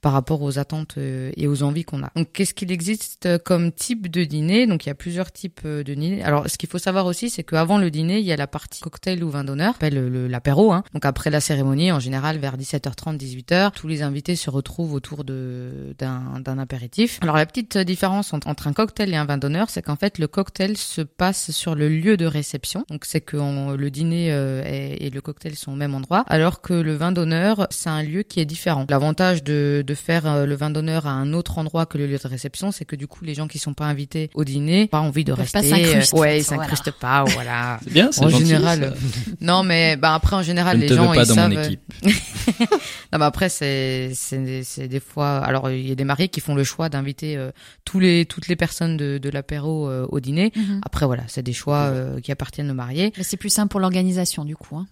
par rapport aux attentes et aux envies qu'on a. Donc qu'est-ce qu'il existe comme type de dîner? Donc il y a plusieurs types de dîner. Alors ce qu'il faut savoir aussi, c'est qu'avant le dîner, il y a la partie cocktail ou vin d'honneur, appelle le- l'apéro. Hein. Donc après la cérémonie, en général vers 17h30, 18h, tous les invités se retrouvent autour de d'un d'un apéritif. Alors la petite différence entre, entre un cocktail et un vin d'honneur, c'est qu'en fait le cocktail se passe sur le lieu de réception. Donc c'est que on- le dîner euh, et, et le cocktail sont au même endroit, alors que le vin d'honneur, c'est un lieu qui est différent. L'avantage de, de faire euh, le vin d'honneur à un autre endroit que le lieu de réception, c'est que du coup les gens qui sont pas invités au dîner, pas envie de Ils pas rester. s'incruster, euh, ouais, ils voilà. s'incrustent pas, voilà. C'est bien, c'est En gentil, général, ça. Non, mais bah après en général Je ne les te gens veux pas ils dans savent. mon équipe. *laughs* non, mais après c'est c'est c'est des fois. Alors il y a des mariés qui font le choix d'inviter euh, tous les toutes les personnes de de l'apéro euh, au dîner. Mhm. Après voilà, c'est des choix euh, qui appartiennent aux mariés. Mais c'est plus simple pour l'organisation du coup. Hein.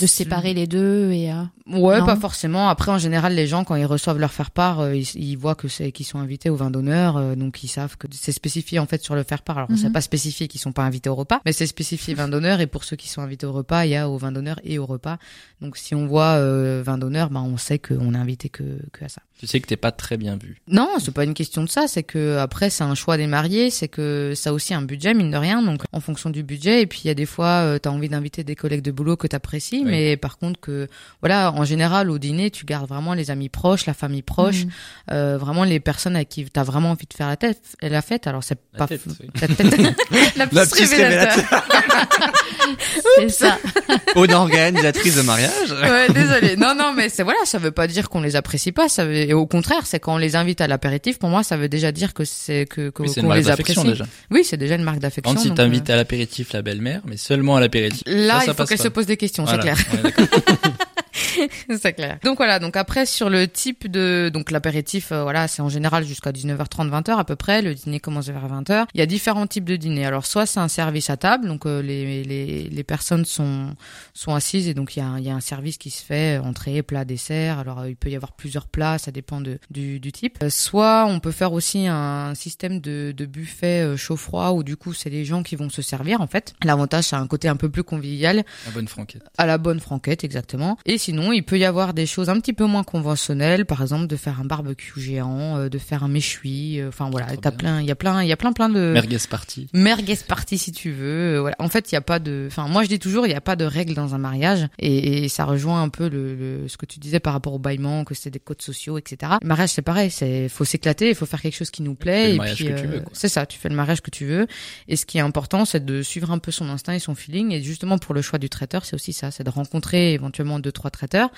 De séparer les deux et euh, Ouais, Non. pas forcément. Après, en général, les gens, quand ils reçoivent leur faire-part, euh, ils, ils voient que c'est qu'ils sont invités au vin d'honneur, euh, donc ils savent que c'est spécifié en fait sur le faire-part. Alors, Mhm. c'est pas spécifié qu'ils sont pas invités au repas, mais c'est spécifié vin d'honneur. Et pour ceux qui sont invités au repas, il y a au vin d'honneur et au repas. Donc, si on voit euh, vin d'honneur, ben on sait qu'on est invité que, que à ça. Tu sais que t'es pas très bien vu. Non, c'est pas une question de ça. C'est que après, c'est un choix des mariés. C'est que ça a aussi un budget mine de rien. Donc, en fonction du budget, et puis il y a des fois, euh, t'as envie d'inviter des collègues de boulot que t'apprécies, Oui. mais par contre que voilà, en général au dîner, tu gardes vraiment les amis proches, la famille proche, Mhm. euh, vraiment les personnes avec qui t'as vraiment envie de faire la tête, la fête. Alors c'est La pas tête, f- oui. la tête, *laughs* *laughs* la La petite petite révélateur. *laughs* *laughs* c'est ça. *laughs* Une organisatrice de mariage. Ouais, désolé. Non, non, mais c'est voilà, ça veut pas dire qu'on les apprécie pas. Ça veut, et au contraire, c'est quand on les invite à l'apéritif. Pour moi, ça veut déjà dire que c'est que que- Oui, c'est une qu'on marque les apprécie. d'affection déjà. Oui, c'est déjà une marque d'affection. contre, si t'invites euh, à l'apéritif la belle-mère, mais seulement à l'apéritif. Là, ça, ça il faut qu'elle pas. se pose des questions, Voilà. c'est clair. Ouais. *laughs* *laughs* c'est clair. Donc voilà, donc après sur le type de donc l'apéritif euh, voilà, c'est en général jusqu'à 19h30 20h à peu près, le dîner commence vers 20h. Il y a différents types de dîners. Alors soit c'est un service à table, donc euh, les, les les personnes sont sont assises et donc il y a un- il y a un service qui se fait euh, entrée, plat, dessert. Alors euh, il peut y avoir plusieurs plats, ça dépend de du du type. Soit on peut faire aussi un système de de buffet euh, chaud-froid où du coup c'est les gens qui vont se servir en fait. L'avantage c'est un côté un peu plus convivial La bonne franquette. à la bonne franquette, exactement. Et sinon, il peut y avoir des choses un petit peu moins conventionnelles, par exemple de faire un barbecue géant, euh, de faire un méchoui, euh, enfin voilà, t'as plein, il y a plein, il y a plein plein de Merguez party. merguez party si tu veux. euh, voilà. En fait, il y a pas de, enfin moi je dis toujours, il y a pas de règles dans un mariage, et, et ça rejoint un peu le, le- ce que tu disais par rapport au bâillement, que c'est des codes sociaux, etc. Le mariage c'est pareil, c'est faut s'éclater, il faut faire quelque chose qui nous plaît, et puis euh, c'est ça, tu fais le mariage que tu veux. Et ce qui est important, c'est de suivre un peu son instinct et son feeling. Et justement, pour le choix du traiteur, c'est aussi ça, c'est de rencontrer éventuellement deux trois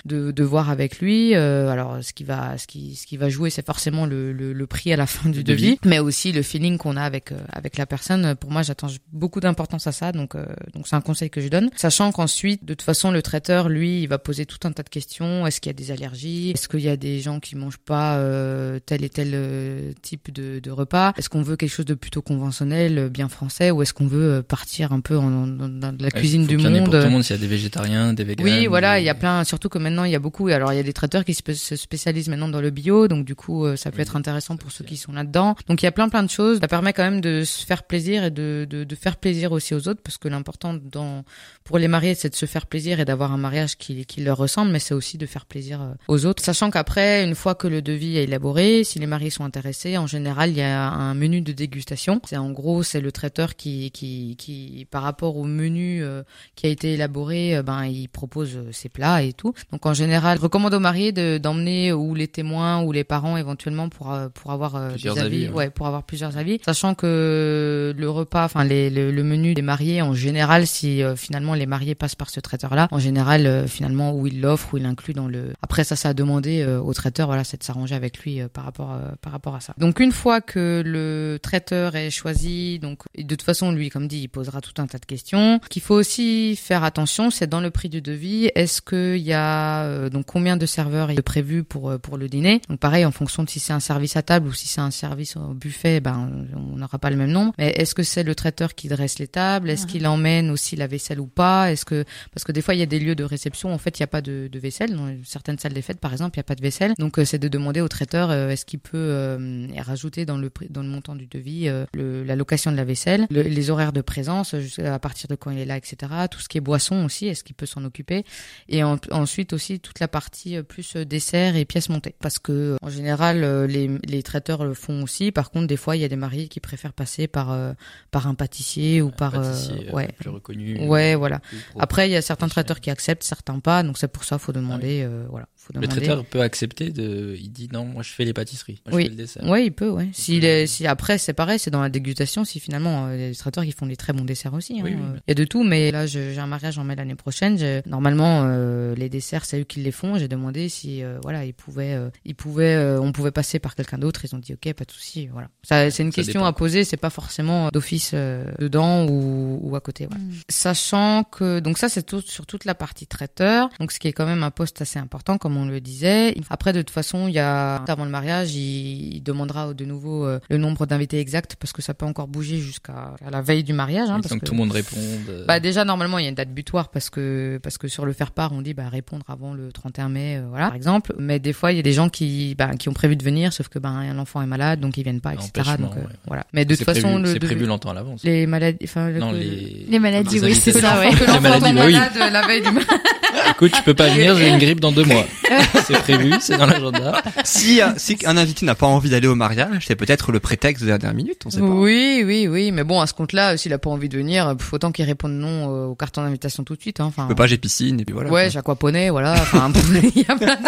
de, de voir avec lui. euh, alors, ce qui va, ce qui, ce qui va jouer, c'est forcément le, le, le prix à la fin du devis, mais aussi le feeling qu'on a avec euh, avec la personne. Pour moi, j'attends beaucoup d'importance à ça. Donc, euh, donc c'est un conseil que je donne, sachant qu'ensuite, de toute façon, le traiteur, lui, il va poser tout un tas de questions. Est-ce qu'il y a des allergies? Est-ce qu'il y a des gens qui mangent pas euh, tel et tel euh, type de, de repas? Est-ce qu'on veut quelque chose de plutôt conventionnel, bien français, ou est-ce qu'on veut partir un peu en, en- dans, la cuisine du monde Pour tout le monde, s'il y a des végétariens, des véganes. oui, voilà, des- il y a plein, surtout que maintenant il y a beaucoup. Alors il y a des traiteurs qui se se spécialisent maintenant dans le bio, donc du coup euh, ça peut Oui, être intéressant pour ceux qui sont là-dedans. Donc il y a plein plein de choses. Ça permet quand même de se faire plaisir et de de, de faire plaisir aussi aux autres, parce que l'important dans pour les mariés c'est de se faire plaisir et d'avoir un mariage qui qui leur ressemble, mais c'est aussi de faire plaisir euh, aux autres. Sachant qu'après, une fois que le devis est élaboré, si les mariés sont intéressés, en général il y a un menu de dégustation. C'est en gros c'est le traiteur qui qui qui par rapport au menu euh, qui a été élaboré, ben il propose ses plats et tout. Donc en général, je recommande aux mariés de d'emmener ou les témoins ou les parents éventuellement pour euh, pour avoir euh, Plusieurs des avis, avis, ouais. ouais, pour avoir plusieurs avis, sachant que le repas, enfin les, le, le menu des mariés en général, si euh, finalement les mariés passent par ce traiteur-là, en général euh, finalement où il l'offre, où il inclut dans le. Après ça, ça a demandé euh, au traiteur, voilà, c'est de s'arranger avec lui euh, par rapport euh, par rapport à ça. Donc une fois que le traiteur est choisi, donc de toute façon lui, comme dit, il posera tout un tas de questions. Qu'il faut aussi faire attention, c'est dans le prix du devis, est-ce qu'il y a euh, donc combien de serveurs il est prévu pour euh, pour le dîner. Donc pareil, en fonction de si c'est un service à table ou si c'est un service au buffet, ben on n'aura pas le même nombre. Mais est-ce que c'est le traiteur qui dresse les tables? Est-ce qu'il emmène aussi la vaisselle ou pas? Est-ce que parce que des fois il y a des lieux de réception, en fait il n'y a pas de, de vaisselle. Dans certaines salles des fêtes, par exemple, il n'y a pas de vaisselle. Donc euh, c'est de demander au traiteur euh, est-ce qu'il peut euh, rajouter dans le dans le montant du devis euh, le- la location de la vaisselle, le- les horaires de présence, à partir de quand il est là, etc. Tout ce qui est boisson aussi, est-ce qu'il peut s'en occuper? Et en- ensuite aussi toute la partie euh, plus euh, dessert et pièces montées. Parce que euh, en général les, les traiteurs le font aussi. Par contre des fois il y a des mariés qui préfèrent passer par euh, par un pâtissier ou par euh, Pâtissier, euh, ouais plus reconnu. Ouais, voilà. après, il y a certains traiteurs qui acceptent, certains pas, donc c'est pour ça faut demander. euh, voilà, faut Le traiteur peut accepter de. Il dit non, moi je fais les pâtisseries. Moi, Oui. je fais le dessert. Ouais, il peut, ouais. S'il est, si après c'est pareil, c'est dans la dégustation. Si finalement euh, les traiteurs qui font des très bons desserts aussi, hein, Oui, oui, euh, oui. il y a de tout. Mais là, j'ai un mariage en mai l'année prochaine. Normalement, euh, les desserts, c'est eux qui les font. J'ai demandé si euh, voilà, ils pouvaient, euh, ils pouvaient, euh, on pouvait passer par quelqu'un d'autre. Ils ont dit ok, pas de souci. Voilà. Ça, c'est une Ça question dépend, à poser. C'est pas forcément d'office euh, dedans ou, ou à côté. Voilà. Sachant que donc ça c'est tout sur toute la partie traiteur. Donc ce qui est quand même un poste assez important, comme on le disait. Après de toute façon, il y a avant le mariage, il, demandera de nouveau euh, le nombre d'invités exact parce que ça peut encore bouger jusqu'à la veille du mariage. Hein, Oui, parce que que- tout le monde réponde. euh, bah déjà normalement il y a une date butoir parce que parce que sur le faire part on dit bah répondre avant le 31 mai euh, voilà par exemple mais des fois il y a des gens qui bah, qui ont prévu de venir sauf que ben l'enfant est malade donc ils viennent pas etc donc euh, ouais. voilà mais de c'est toute façon prévu, le c'est de- prévu longtemps à l'avance. les maladies enfin le- Non, les... Les maladies, les oui, c'est ça, *laughs* ouais. que Les l'enfant bah oui. malade euh, la veille du *laughs* Écoute, tu peux pas venir, j'ai une grippe dans deux mois. *laughs* c'est prévu, c'est dans l'agenda. Si, un- si un invité n'a pas envie d'aller au mariage, c'est peut-être le prétexte de la dernière minute, on sait pas. oui oui oui mais bon à ce compte là s'il a pas envie de venir euh, faut autant qu'il réponde non euh, au carton d'invitation tout de suite hein. enfin Je peux pas, j'ai piscine, et puis voilà. ouais, j'aquaponais, voilà. Enfin, *laughs* il y a plein de-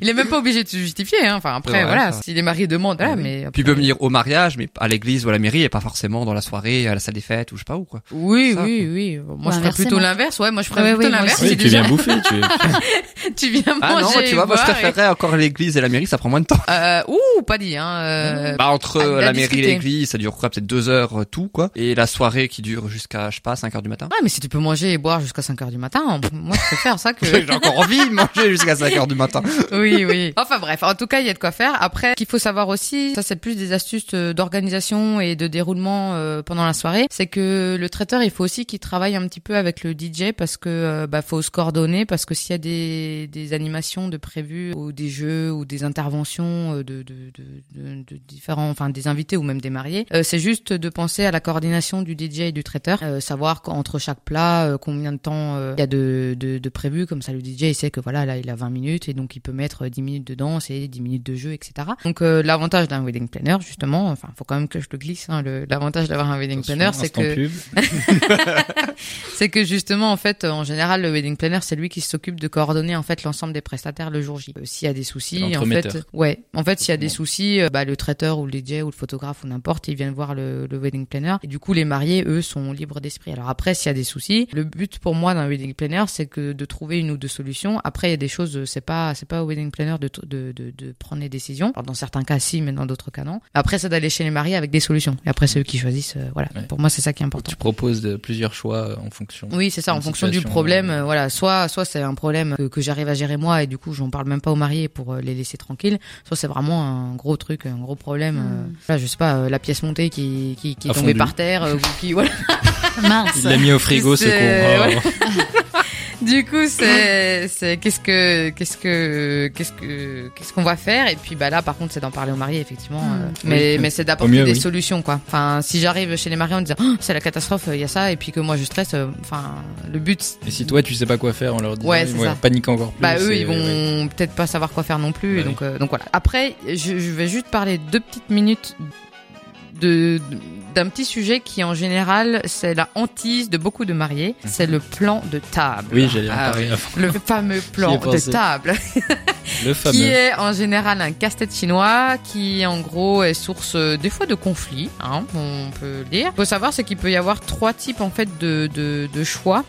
Il est même pas obligé de se justifier, hein. Enfin, après, voilà. ça. Si les maris demandent, voilà, Ah oui. mais. Puis il peut venir au mariage, mais à l'église ou à la mairie, et pas forcément dans la soirée, à la salle des fêtes, ou je sais pas où, quoi. Oui, Ça, oui, quoi. oui. Moi, je ferais plutôt l'inverse. Ouais, moi, je ferais Ouais, plutôt oui, l'inverse. Oui, Si tu viens bouffer, tu *laughs* tu viens Ah manger. non, tu vois, moi je préférerais encore l'église et la mairie, ça prend moins de temps. Euh, ouh, pas dit, hein. euh, Bah entre à- euh, la mairie et l'église, ça dure quoi Peut-être deux heures euh, tout, quoi. Et la soirée qui dure jusqu'à, je sais pas, 5 heures du matin. Ouais, mais si tu peux manger et boire jusqu'à 5 heures du matin, moi, je préfère ça *laughs* que. J'ai encore envie de manger jusqu'à 5 heures du matin. *laughs* oui, oui. *laughs* Enfin bref, en tout cas, il y a de quoi faire. Après, qu'il faut savoir aussi, ça c'est plus des astuces euh, d'organisation et de déroulement euh, pendant la soirée, c'est que le traiteur, il faut aussi qu'il travaille un petit peu avec le DJ parce que euh, bah faut se coordonner parce que s'il y a des des animations de prévues ou des jeux ou des interventions de de de, de, différents, enfin des invités ou même des mariés, c'est juste de penser à la coordination du DJ et du traiteur, savoir qu'entre chaque plat combien de temps il y a de, de de prévu comme ça le DJ il sait que voilà là il a 20 minutes et donc il peut mettre 10 minutes de danse et 10 minutes de jeu etc. Donc euh, l'avantage d'un wedding planner justement, enfin faut quand même que je le glisse, hein, l'avantage d'avoir un wedding planner c'est que *laughs* c'est que justement en fait en général le wedding planner c'est lui qui s'occupe de coordonner en fait l'ensemble des prestataires le jour J. Euh, s'il y a des soucis en fait ouais en fait s'il y a des soucis euh, bah le traiteur ou le DJ ou le photographe ou n'importe ils viennent voir le, le wedding planner et du coup les mariés eux sont libres d'esprit. Alors après s'il y a des soucis, le but pour moi d'un wedding planner c'est que de trouver une ou deux solutions. Après il y a des choses c'est pas c'est pas au wedding planner de de de, de prendre les décisions. Alors, dans certains cas si mais dans d'autres cas non. Après c'est d'aller chez les mariés avec des solutions et après c'est eux qui choisissent euh, voilà. Ouais. Pour moi c'est ça qui est important. Tu proposes de plusieurs choix euh, en fonction. Oui, c'est ça, en fonction du problème. euh, voilà, soit soit c'est un problème que, que j'arrive à gérer moi et du coup j'en parle même pas aux mariés pour les laisser tranquilles. Soit c'est vraiment un gros truc, un gros problème. euh, Mm. là, je sais pas, euh, la pièce montée qui qui, qui est A tombée par terre, euh, ou qui voilà. *laughs* *laughs* Mince. Il l'a mis au frigo, ce C'est- con. *laughs* ouais. Oh. Du coup, c'est qu'est-ce que qu'est-ce que qu'est-ce que qu'est-ce qu'on va faire? Et puis bah là par contre c'est d'en parler aux mariés effectivement Mm. euh, mais Oui. mais c'est d'apporter des oui. solutions quoi. Enfin si j'arrive chez les mariés en disant Oh, c'est la catastrophe, il y a ça et puis que moi je stresse euh, enfin le but Et si toi, tu sais pas quoi faire, on leur dit. Ouais, ça. Panique encore plus. bah eux ils vont ouais. peut-être pas savoir quoi faire non plus Bah donc euh, donc voilà. Après je, je vais juste parler deux petites minutes de d'un petit sujet qui en général c'est la hantise de beaucoup de mariés, c'est le plan de table. Oui, j'allais en Ah parler oui. avant. Le fameux plan de table, *laughs* Le qui fameux. est en général un casse-tête chinois, qui en gros est source euh, des fois de conflits, hein, on peut le dire. Il faut savoir c'est qu'il peut y avoir trois types en fait de, de, de choix.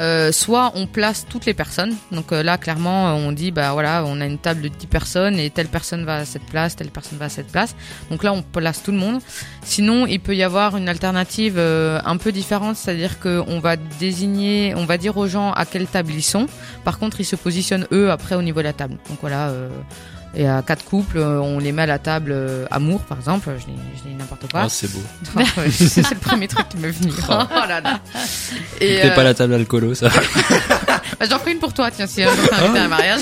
Euh, soit on place toutes les personnes, donc euh, là clairement euh, on dit bah voilà on a une table de 10 personnes et telle personne va à cette place, telle personne va à cette place, donc là on place tout le monde. Sinon il peut y avoir une alternative euh, un peu différente, c'est-à-dire qu'on va désigner, on va dire aux gens à quelle table ils sont, par contre ils se positionnent eux après au niveau de la table. Donc voilà, et à quatre couples euh, on les met à la table euh, amour par exemple, je dis, n'importe quoi. Oh, c'est beau. *laughs* c'est le premier truc qui me venu. *laughs* Oh là là. Et T'es euh, pas la table alcoolo, ça. *laughs* bah, J'en ferai une pour toi, tiens, si un jour t'es invité à un mariage.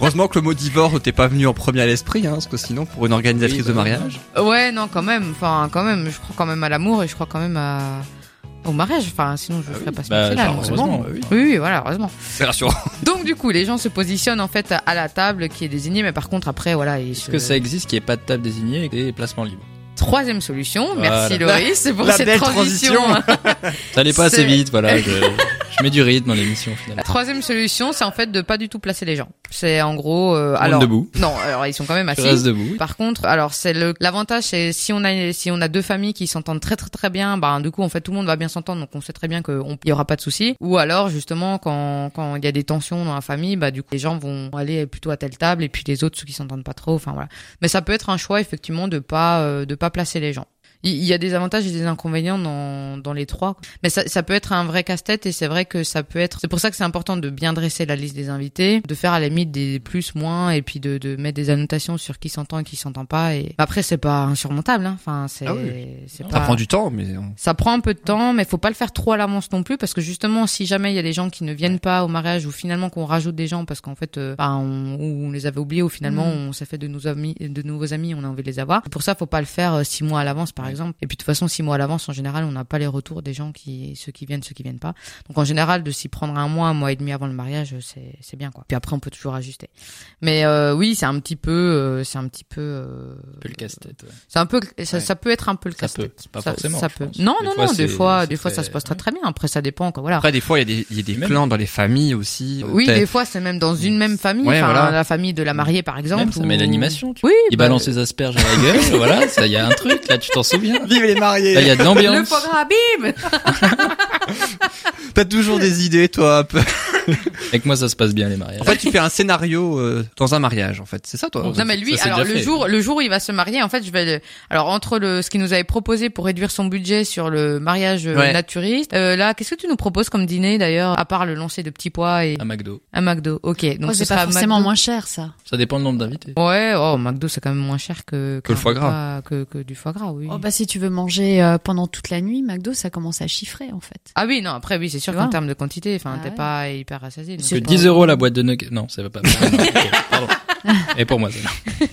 Heureusement que le mot divorce t'es pas venu en premier à l'esprit, hein, parce que sinon, pour une organisatrice Oui, de bah, mariage. Ouais, non, quand même. Enfin, quand même. Je crois quand même à l'amour et je crois quand même à au mariage. Enfin, sinon je Ah ferais oui. pas ce Bah, métier-là. genre, donc, heureusement, oui. Oui, oui, voilà, heureusement. C'est rassurant. *laughs* Donc du coup, les gens se positionnent en fait à la table qui est désignée, mais par contre après, voilà, Est-ce se... que ça existe qu'il n'y ait pas de table désignée et des placements libres? Troisième solution. Merci Voilà. Loris, c'est pour La cette belle transition. *laughs* Ça allait pas assez vite, voilà. *laughs* Je, mets du rythme dans l'émission La finalement. troisième solution, c'est en fait de pas du tout placer les gens. C'est en gros, euh, alors debout. non, alors ils sont quand même assis. reste debout. Par contre, alors c'est le l'avantage, c'est si on a si on a deux familles qui s'entendent très très très bien, ben du coup en fait tout le monde va bien s'entendre, donc on sait très bien qu'il y aura pas de souci. Ou alors justement quand quand il y a des tensions dans la famille, bah du coup les gens vont aller plutôt à telle table et puis les autres ceux qui s'entendent pas trop, enfin voilà. Mais ça peut être un choix effectivement de pas euh, de pas placer les gens. Il y a des avantages et des inconvénients dans, dans les trois. Mais ça, ça peut être un vrai casse-tête et c'est vrai que ça peut être... C'est pour ça que c'est important de bien dresser la liste des invités, de faire à la limite des plus, moins et puis de, de mettre des annotations sur qui s'entend et qui s'entend pas. Et après, c'est pas insurmontable. Hein. Enfin, c'est Ah oui. Ça pas... prend du temps, mais Ça prend un peu de temps, mais faut pas le faire trop à l'avance non plus, parce que justement, si jamais il y a des gens qui ne viennent pas au mariage ou finalement qu'on rajoute des gens parce qu'en fait, euh, bah, on, ou on les avait oubliés ou finalement Mm. on s'est fait de nos amis, de nouveaux amis, on a envie de les avoir. Pour ça, faut pas le faire euh, six mois à l'avance, par exemple. Et puis de toute façon, six mois à l'avance, en général, on n'a pas les retours des gens qui, ceux qui viennent, ceux qui viennent pas. Donc en général, de s'y prendre un mois, un mois et demi avant le mariage, c'est c'est bien quoi. Puis après, on peut toujours ajuster. Mais euh, oui, c'est un petit peu, euh, c'est un petit peu, euh, Un peu le casse-tête. ouais. c'est un peu, ça, Ouais. ça peut être un peu le Ça casse-tête. pas Ça- forcément. ça peut. Non, Des non, fois, non. Des fois, des fois, ça se passe très très bien. Après, ça dépend. Quoi. Voilà. Après, des fois, il y a des, il y a des Même- clans dans les familles aussi. oui, Peut-être- des fois, c'est même dans une même famille. Ouais, enfin, voilà. la famille de la mariée, par exemple. Même, ça ou- met l'animation. Oui. Il bah, balance ses asperges à la gueule. *laughs* voilà, ça, il y a un truc là, tu t'en souviens. Vive les mariés il y a de Le l'ambiance. gras, bim T'as toujours des idées, toi, un peu. *laughs* Avec moi, ça se passe bien les mariages. En fait, tu fais un scénario euh, dans un mariage, en fait. C'est ça, toi Non, mais lui, Ça, alors le fait. jour, le jour où il va se marier, en fait, je vais. le- Alors entre le ce qu'il nous avait proposé pour réduire son budget sur le mariage euh, Ouais. naturiste, euh, là, qu'est-ce que tu nous proposes comme dîner d'ailleurs, à part le lancer de petits pois et À McDo. un McDo Ok, donc Oh, ce c'est pas forcément McDo. moins cher, ça. Ça dépend du nombre d'invités. Ouais, oh McDo c'est quand même moins cher que Que le foie gras. que, que du foie gras, oui. Oh, bah, si tu veux manger euh, pendant toute la nuit, McDo, ça commence à chiffrer, en fait. Ah oui, non, après oui, c'est sûr qu'en termes de quantité, enfin, Ah t'es ouais. pas hyper rassasié. Parce C'est que pas- 10 euros la boîte de nuggets. Non, ça va pas. Non, *laughs* ok, pardon. *laughs* Et pour moi, ça. *laughs*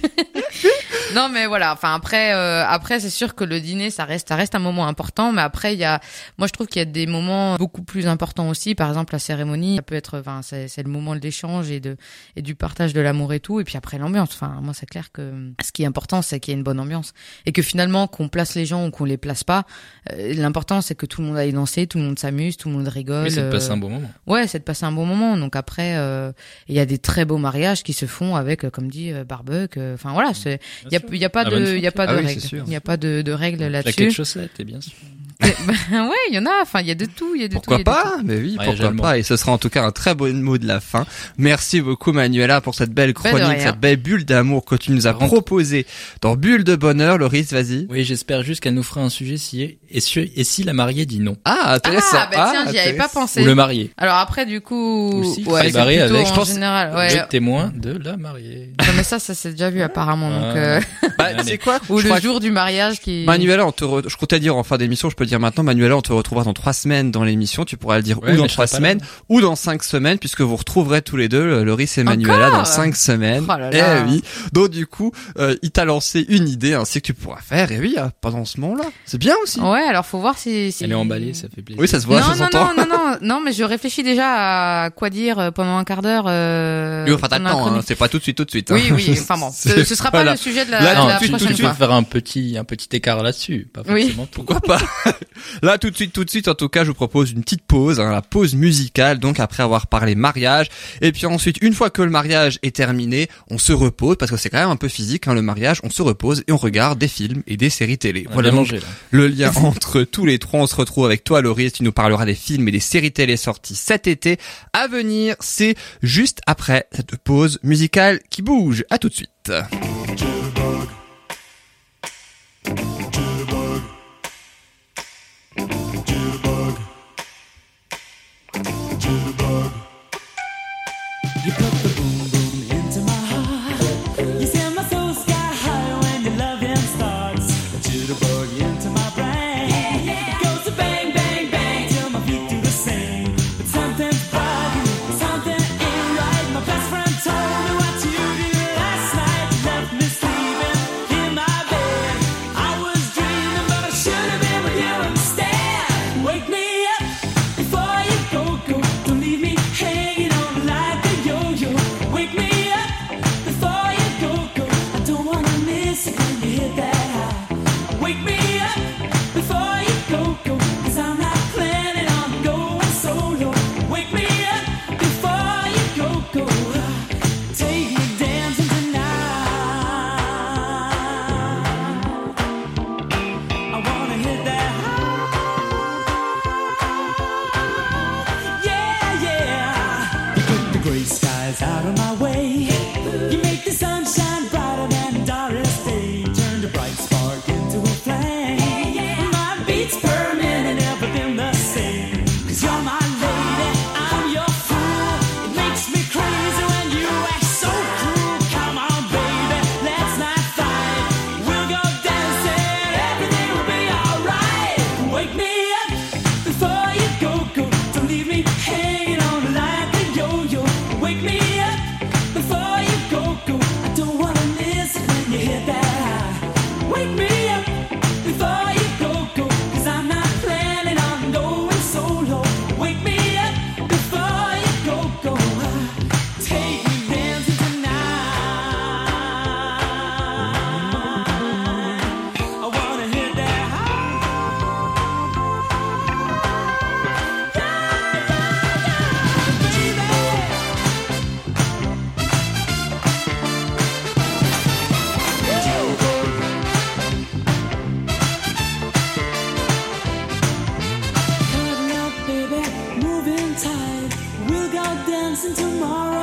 Non, mais voilà. Enfin après, euh, après c'est sûr que le dîner, ça reste, ça reste un moment important. Mais après, il y a, moi je trouve qu'il y a des moments beaucoup plus importants aussi. Par exemple, la cérémonie, ça peut être, enfin, c'est, c'est le moment de l'échange et de et du partage de l'amour et tout. Et puis après l'ambiance. Enfin, moi c'est clair que ce qui est important, c'est qu'il y ait une bonne ambiance et que finalement qu'on place les gens ou qu'on les place pas, euh, l'important c'est que tout le monde aille danser, tout le monde s'amuse, tout le monde rigole. Oui, c'est de euh, passer un bon moment. Ouais, c'est de passer un bon moment. Donc après, euh, il y a des très beaux mariages qui se font avec, euh, comme dit, euh, barbecue. euh, Enfin voilà, c'est, il y a, il y a pas bonne de, il y a pas Ah de oui, c'est règles. sûr. Il y a pas de, de règles Claquer de là-dessus. chaussettes, et bien sûr. *laughs* Ben, ouais, il y en a. Enfin, il y a de tout. Il y a de Pourquoi tout, il y a de pas Mais oui, pourquoi pas Et ce sera en tout cas un très bon mot de la fin. Merci beaucoup Manuela pour cette belle de chronique, cette belle bulle d'amour que tu nous as Rentre. proposée dans Bulle de bonheur. Loris, vas-y. Oui, j'espère juste qu'elle nous fera un sujet si, et si, et si la mariée dit non. Ah, intéressant. Ah, bah tiens, j'y avais pas pensé. Ou le marié. Alors après, du coup, Ou si, ouais, plutôt avec- en je pense- général. Ouais. Le témoin de la mariée. Non, mais ça, ça s'est déjà vu apparemment. Donc, Ah. euh, Bah, tu sais quoi ou Je le jour du mariage qui. Manuela, on te re- je comptais dire en fin d'émission, je peux le dire maintenant, Manuela, on te retrouvera dans trois semaines dans l'émission. Tu pourras le dire Ouais, ou dans mais trois semaines ou dans cinq semaines, puisque vous retrouverez tous les deux, Loris et Manuela, Encore dans cinq semaines. Oh là là. Eh oui. Donc du coup, euh, il t'a lancé une idée ainsi que tu pourras faire. Et oui, euh, pendant ce moment-là, c'est bien aussi. Ouais, alors faut voir si. si... Elle est emballée, ça fait plaisir. Oui, ça se voit, non, ça non, s'entend. non, non, non, *laughs* non, mais je réfléchis déjà à quoi dire euh, pendant un quart d'heure. Euh, Oui, enfin, t'attends, hein, c'est pas tout de suite, tout de suite. hein. Oui, oui, enfin bon, *laughs* ce, C'est ce sera pas le sujet de la, Là, de Non, la tu, tu prochaine peux fois. faire un petit, un petit écart là-dessus. Pas Oui. forcément tout. Pourquoi pas? *laughs* Là, tout de suite, tout de suite, en tout cas, je vous propose une petite pause, hein, la pause musicale, donc après avoir parlé mariage. Et puis ensuite, une fois que le mariage est terminé, on se repose, parce que c'est quand même un peu physique, hein, le mariage, on se repose et on regarde des films et des séries télé. On Voilà donc là. le lien *laughs* entre tous les trois. On se retrouve avec toi, Loris, tu nous parleras des films et des séries télé sorties cet été. À venir, c'est juste après cette pause musicale qui bouge. À tout de suite. Tomorrow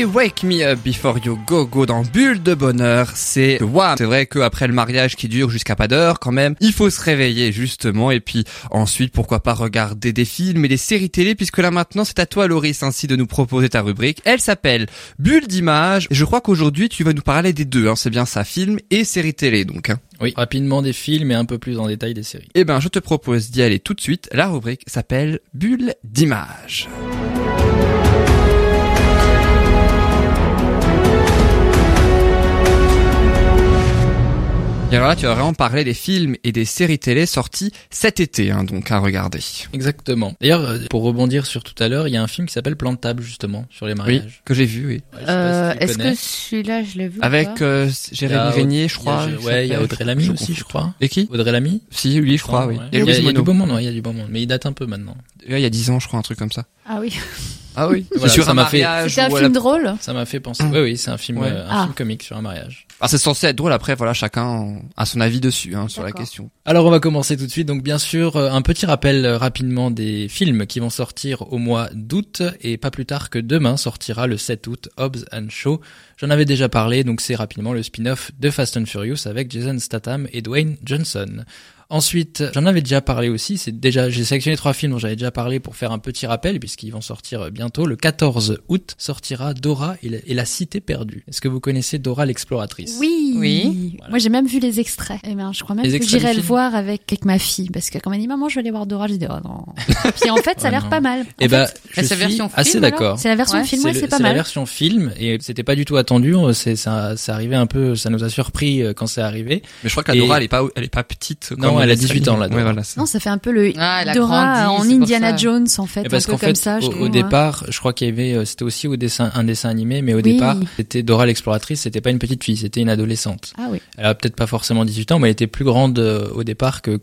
C'était Wake Me Up Before You Go Go dans Bulle de Bonheur. C'est Wham. C'est vrai qu'après le mariage qui dure jusqu'à pas d'heure quand même, il faut se réveiller justement et puis ensuite pourquoi pas regarder des films et des séries télé puisque là maintenant c'est à toi Loris ainsi de nous proposer ta rubrique. Elle s'appelle Bulle d'image. Je crois qu'aujourd'hui tu vas nous parler des deux. Hein. C'est bien ça, film et série télé donc. hein. Oui, rapidement des films et un peu plus en détail des séries. Eh ben je te propose d'y aller tout de suite. La rubrique s'appelle Bulle d'image. Et alors là, tu vas vraiment parler des films et des séries télé sortis cet été, hein, donc à regarder. Exactement. D'ailleurs, euh, pour rebondir sur tout à l'heure, il y a un film qui s'appelle Plantable justement sur les Oui, mariages. que j'ai vu, oui. Ouais, Euh, si Est-ce que celui-là, je l'ai vu Avec euh, Il Jérémy Régnier, je il y a- crois. Ouais, il y a. Audrey Lamy Je aussi, je crois. Et qui? Audrey Lamy? Si, lui, je crois, oui. Il y, a, il du beau monde, il y a du beau monde, mais il date un peu maintenant. Il y a 10 ans, je crois, un truc comme ça. Ah oui. *laughs* Ah oui. Voilà, sur ça un m'a fait- mariage C'était un ou à film la- drôle. Ça m'a fait penser. Oui, oui, c'est un film, Ouais. euh, un Ah. film comique sur un mariage. Ah, c'est censé être drôle. Après, voilà, chacun a son avis dessus, hein, sur la D'accord. question. Alors on va commencer tout de suite. Donc bien sûr, euh, un petit rappel euh, rapidement des films qui vont sortir au mois d'août et pas plus tard que demain sortira le 7 août Hobbs and Shaw. J'en avais déjà parlé, donc c'est rapidement le spin-off de Fast and Furious avec Jason Statham et Dwayne Johnson. Ensuite, j'en avais déjà parlé aussi, c'est déjà, j'ai sélectionné trois films dont j'avais déjà parlé pour faire un petit rappel, puisqu'ils vont sortir euh, bientôt. Le 14 août sortira Dora et la, et la cité perdue. Est-ce que vous connaissez Dora l'exploratrice? Oui. Oui. Voilà. Moi, j'ai même vu les extraits. Eh ben, je crois même Les que j'irai le voir avec, avec ma fille. Parce que quand elle m'a dit, maman, je vais aller voir Dora, je dis, oh non. *laughs* Puis en fait, ça a Ouais, l'air pas mal. En Eh ben, je suis version film, assez d'accord. c'est la version Ouais, film, C'est ouais, c'est pas c'est la mal. version film et c'était pas du tout attendu. C'est ça, un peu, ça nous a surpris euh, quand c'est arrivé. Mais je crois que la Et- Dora, elle est pas, elle est pas petite. Non, comme elle a les 18 ans, Ouais, voilà. c'est- Non, ça fait un peu le Ah, Dora grandi, en Indiana. Jones, en fait. Et un parce peu qu'en comme fait, ça, je au, ouais. départ, je crois qu'il y avait, euh, c'était aussi au dessin, un dessin animé, mais au Oui. départ, c'était Dora l'exploratrice. C'était pas une petite fille, c'était une adolescente. Ah oui. Elle a peut-être pas forcément 18 ans, mais elle était plus grande euh, au départ que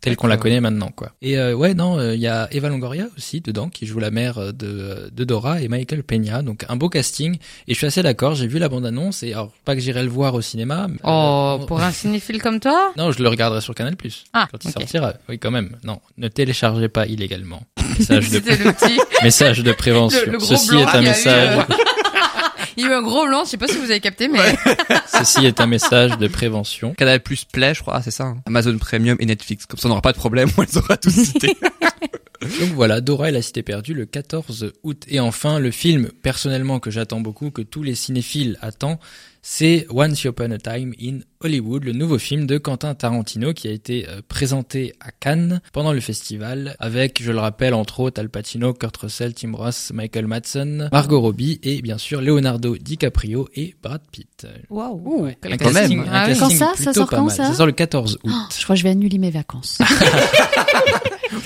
telle qu'on la connaît maintenant, quoi. Et euh, ouais, non, euh, il y a Eva Longoria aussi dedans qui joue la mère de, de Dora et Michael Peña, donc un beau casting. Et je suis assez d'accord. J'ai vu la bande annonce et alors pas que j'irai le voir au cinéma. mais, Oh, euh, pour un *laughs* cinéphile comme toi? Non, je le regarderai sur Canal+. Ah, Quand il ok. sortira. Oui, quand même. Non, ne téléchargez pas illégalement. *laughs* Message de, *laughs* petit. message de prévention. Le- le gros Ceci est un eu, message. euh. *laughs* Il y a eu un gros blanc, je sais pas si vous avez capté, mais Ceci est un message de prévention. Canal Plus Play, je crois, c'est ça. hein. Amazon Premium et Netflix. Comme ça, on n'aura pas de problème, on les aura tous cités. Donc voilà, Dora et la cité perdue le 14 août. Et enfin, le film, personnellement, que j'attends beaucoup, que tous les cinéphiles attendent, c'est Once Upon a Time in Hollywood, le nouveau film de Quentin Tarantino qui a été euh, présenté à Cannes pendant le festival avec, je le rappelle, entre autres Al Pacino, Kurt Russell, Tim Ross, Michael Madsen, Margot Robbie et bien sûr Leonardo DiCaprio et Brad Pitt. Waouh. Ouais, quand casting, même. un Ah oui. Quand ça Ça sort pas quand, mal. ça Ça sort le 14 août. Oh, je crois que je vais annuler mes vacances. *laughs*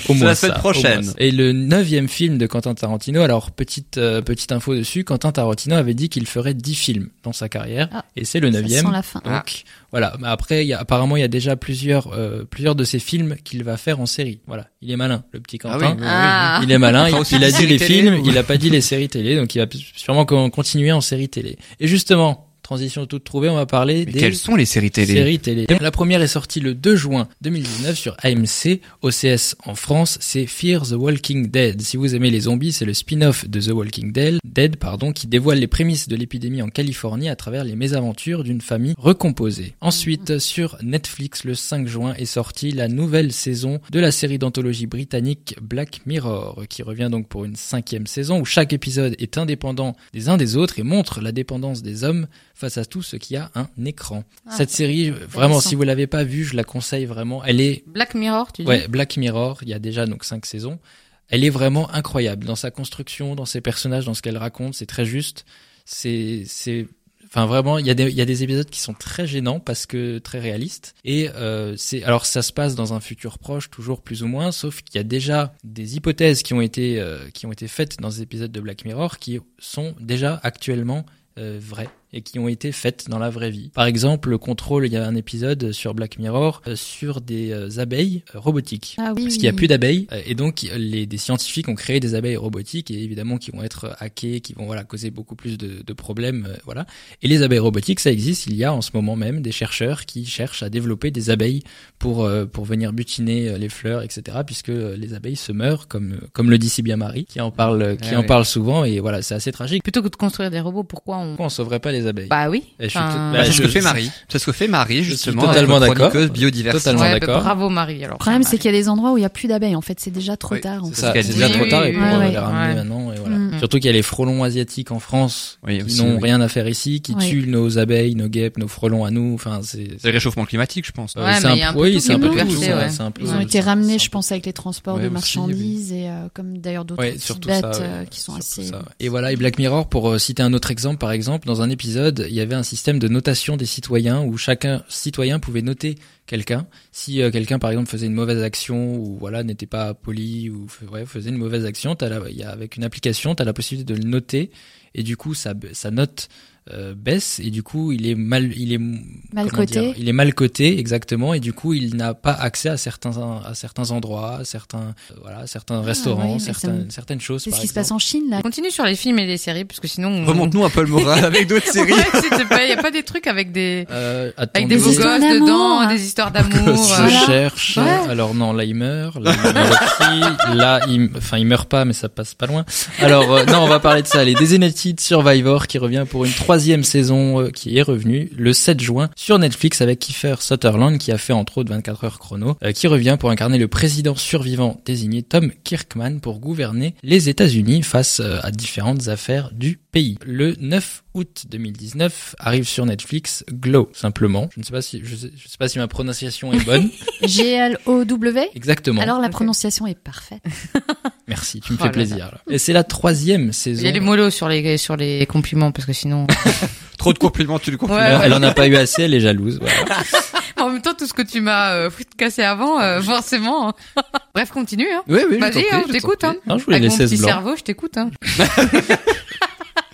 Au moins la semaine ça, prochaine. au moins ça. Et le neuvième film de Quentin Tarantino, alors petite euh, petite info dessus, Quentin Tarantino avait dit qu'il ferait 10 films dans sa carrière, Ah, et c'est le neuvième. la fin. Donc voilà. Mais après, il y a, apparemment, il y a déjà plusieurs euh, plusieurs de ses films qu'il va faire en série. Voilà, il est malin, le petit Ah Quentin. oui. Ah. Il est malin, *laughs* il, a dit les films, ou- il a pas dit les séries télé, donc il va sûrement con- continuer en série télé. Et justement, transition toute trouvée, on va parler Mais des quelles sont les séries télé Série télé. La première est sortie le 2 juin 2019 sur AMC, OCS en France, c'est Fear the Walking Dead. Si vous aimez les zombies, c'est le spin-off de The Walking Dead, Dead pardon, qui dévoile les prémices de l'épidémie en Californie à travers les mésaventures d'une famille recomposée. Ensuite, sur Netflix, le 5 juin est sortie la nouvelle saison de la série d'anthologie britannique Black Mirror, qui revient donc pour une cinquième saison où chaque épisode est indépendant des uns des autres et montre la dépendance des hommes face à tout ce qui a un écran. Ah, Cette série, vraiment, si vous l'avez pas vue, je la conseille vraiment. Elle est, Black Mirror, tu dis ouais, Black Mirror. Il y a déjà donc cinq saisons. Elle est vraiment incroyable dans sa construction, dans ses personnages, dans ce qu'elle raconte. C'est très juste. C'est, c'est, enfin vraiment, il y a des, il y a des épisodes qui sont très gênants parce que très réalistes. Et euh, c'est, alors ça se passe dans un futur proche, toujours plus ou moins, sauf qu'il y a déjà des hypothèses qui ont été, euh, qui ont été faites dans ces épisodes de Black Mirror qui sont déjà actuellement euh, vraies et qui ont été faites dans la vraie vie. Par exemple, le contrôle, il y a un épisode sur Black Mirror euh, sur des euh, abeilles euh, robotiques. Ah oui. Parce qu'il n'y a plus d'abeilles euh, et donc les des scientifiques ont créé des abeilles robotiques et évidemment qui vont être hackées, qui vont voilà causer beaucoup plus de, de problèmes, euh, voilà. Et les abeilles robotiques, ça existe. Il y a en ce moment même des chercheurs qui cherchent à développer des abeilles pour euh, pour venir butiner euh, les fleurs, etc. Puisque euh, les abeilles se meurent, comme comme le dit si bien Marie, qui en parle qui Ah en oui. parle souvent et voilà, c'est assez tragique. Plutôt que de construire des robots, pourquoi on... Pourquoi on sauverait pas les abeilles Bah oui. Et je suis Enfin, tout- Bah, bah, c'est ce je- que fait Marie. C'est ce que fait Marie, Je suis justement. totalement d'accord. biodiversité. Totalement ouais, bah, d'accord. bravo Marie. Alors, Le problème, c'est qu'il y a des endroits où il n'y a plus d'abeilles. En fait, c'est déjà trop Oui, tard. c'est déjà Oui, trop tard et oui, puis oui, on les ramener Ouais. maintenant et voilà. Mm. Surtout qu'il y a les frelons asiatiques en France Oui, qui n'ont oui. rien à faire ici, qui Oui. tuent nos abeilles, nos guêpes, nos frelons à nous. Enfin, c'est C'est le réchauffement climatique, je pense. euh, Ouais, c'est un peu- oui, c'est un peu tout. Ils ont été ramenés, je pense, avec les transports Ouais, de aussi, marchandises et euh, comme d'ailleurs d'autres bêtes euh, qui sont Surtout assez. ça, ouais. Et voilà, et Black Mirror, pour euh, citer un autre exemple, par exemple, dans un épisode, il y avait un système de notation des citoyens où chacun citoyen pouvait noter quelqu'un. Si euh, quelqu'un, par exemple, faisait une mauvaise action ou voilà n'était pas poli ou ouais, faisait une mauvaise action, t'as la, y a, avec une application, tu as la possibilité de le noter et du coup, sa, sa note baisse et du coup, il est mal, il est Mal coté. dire, il est mal coté exactement et du coup, il n'a pas accès à certains à certains endroits, à certains euh, voilà, certains restaurants, Ah oui, ça certaines me- certaines choses. C'est ce qui se passe en Chine là. Continue sur les films et les séries, parce que sinon... on- Remonte-nous un peu le moral avec d'autres *laughs* séries. Il y a pas des trucs avec des... Euh, Avec des beaux gosses d'amour, dedans, hein. des histoires Je d'amour. euh, Voilà. cherche. Ouais. Alors non, là il meurt. Là il meurt aussi. Là, il, enfin il meurt pas, mais ça passe pas loin. Alors euh, non, on va parler de ça. Les Designated Survivor qui revient pour une troisième saison euh, qui est revenue le 7 juin sur Netflix avec Kiefer Sutherland qui a fait entre autres 24 heures chrono, euh, qui revient pour incarner le président survivant désigné Tom Kirkman pour gouverner les États-Unis face euh, à différentes affaires du pays. Le 9 août 2019 arrive sur Netflix Glow simplement. Je ne sais pas si je sais, je sais pas si ma prononciation est bonne. *laughs* G-L-O-W. Exactement. Alors la prononciation est parfaite. *laughs* Merci, tu me Oh fais là plaisir. là. Et c'est la troisième Il saison. y a les mollo sur les, sur les compliments, parce que sinon... *laughs* Trop de compliments, tu le comprends. Ouais, Elle, elle en a pas eu assez, elle est jalouse. Voilà. en même temps, tout ce que tu m'as euh, cassé avant, euh, forcément... Bref, continue, hein. Oui, oui, je Vas-y, hein, je je t'écoute, hein. Je voulais Avec mon laisser ce petit blanc. cerveau, je t'écoute, hein.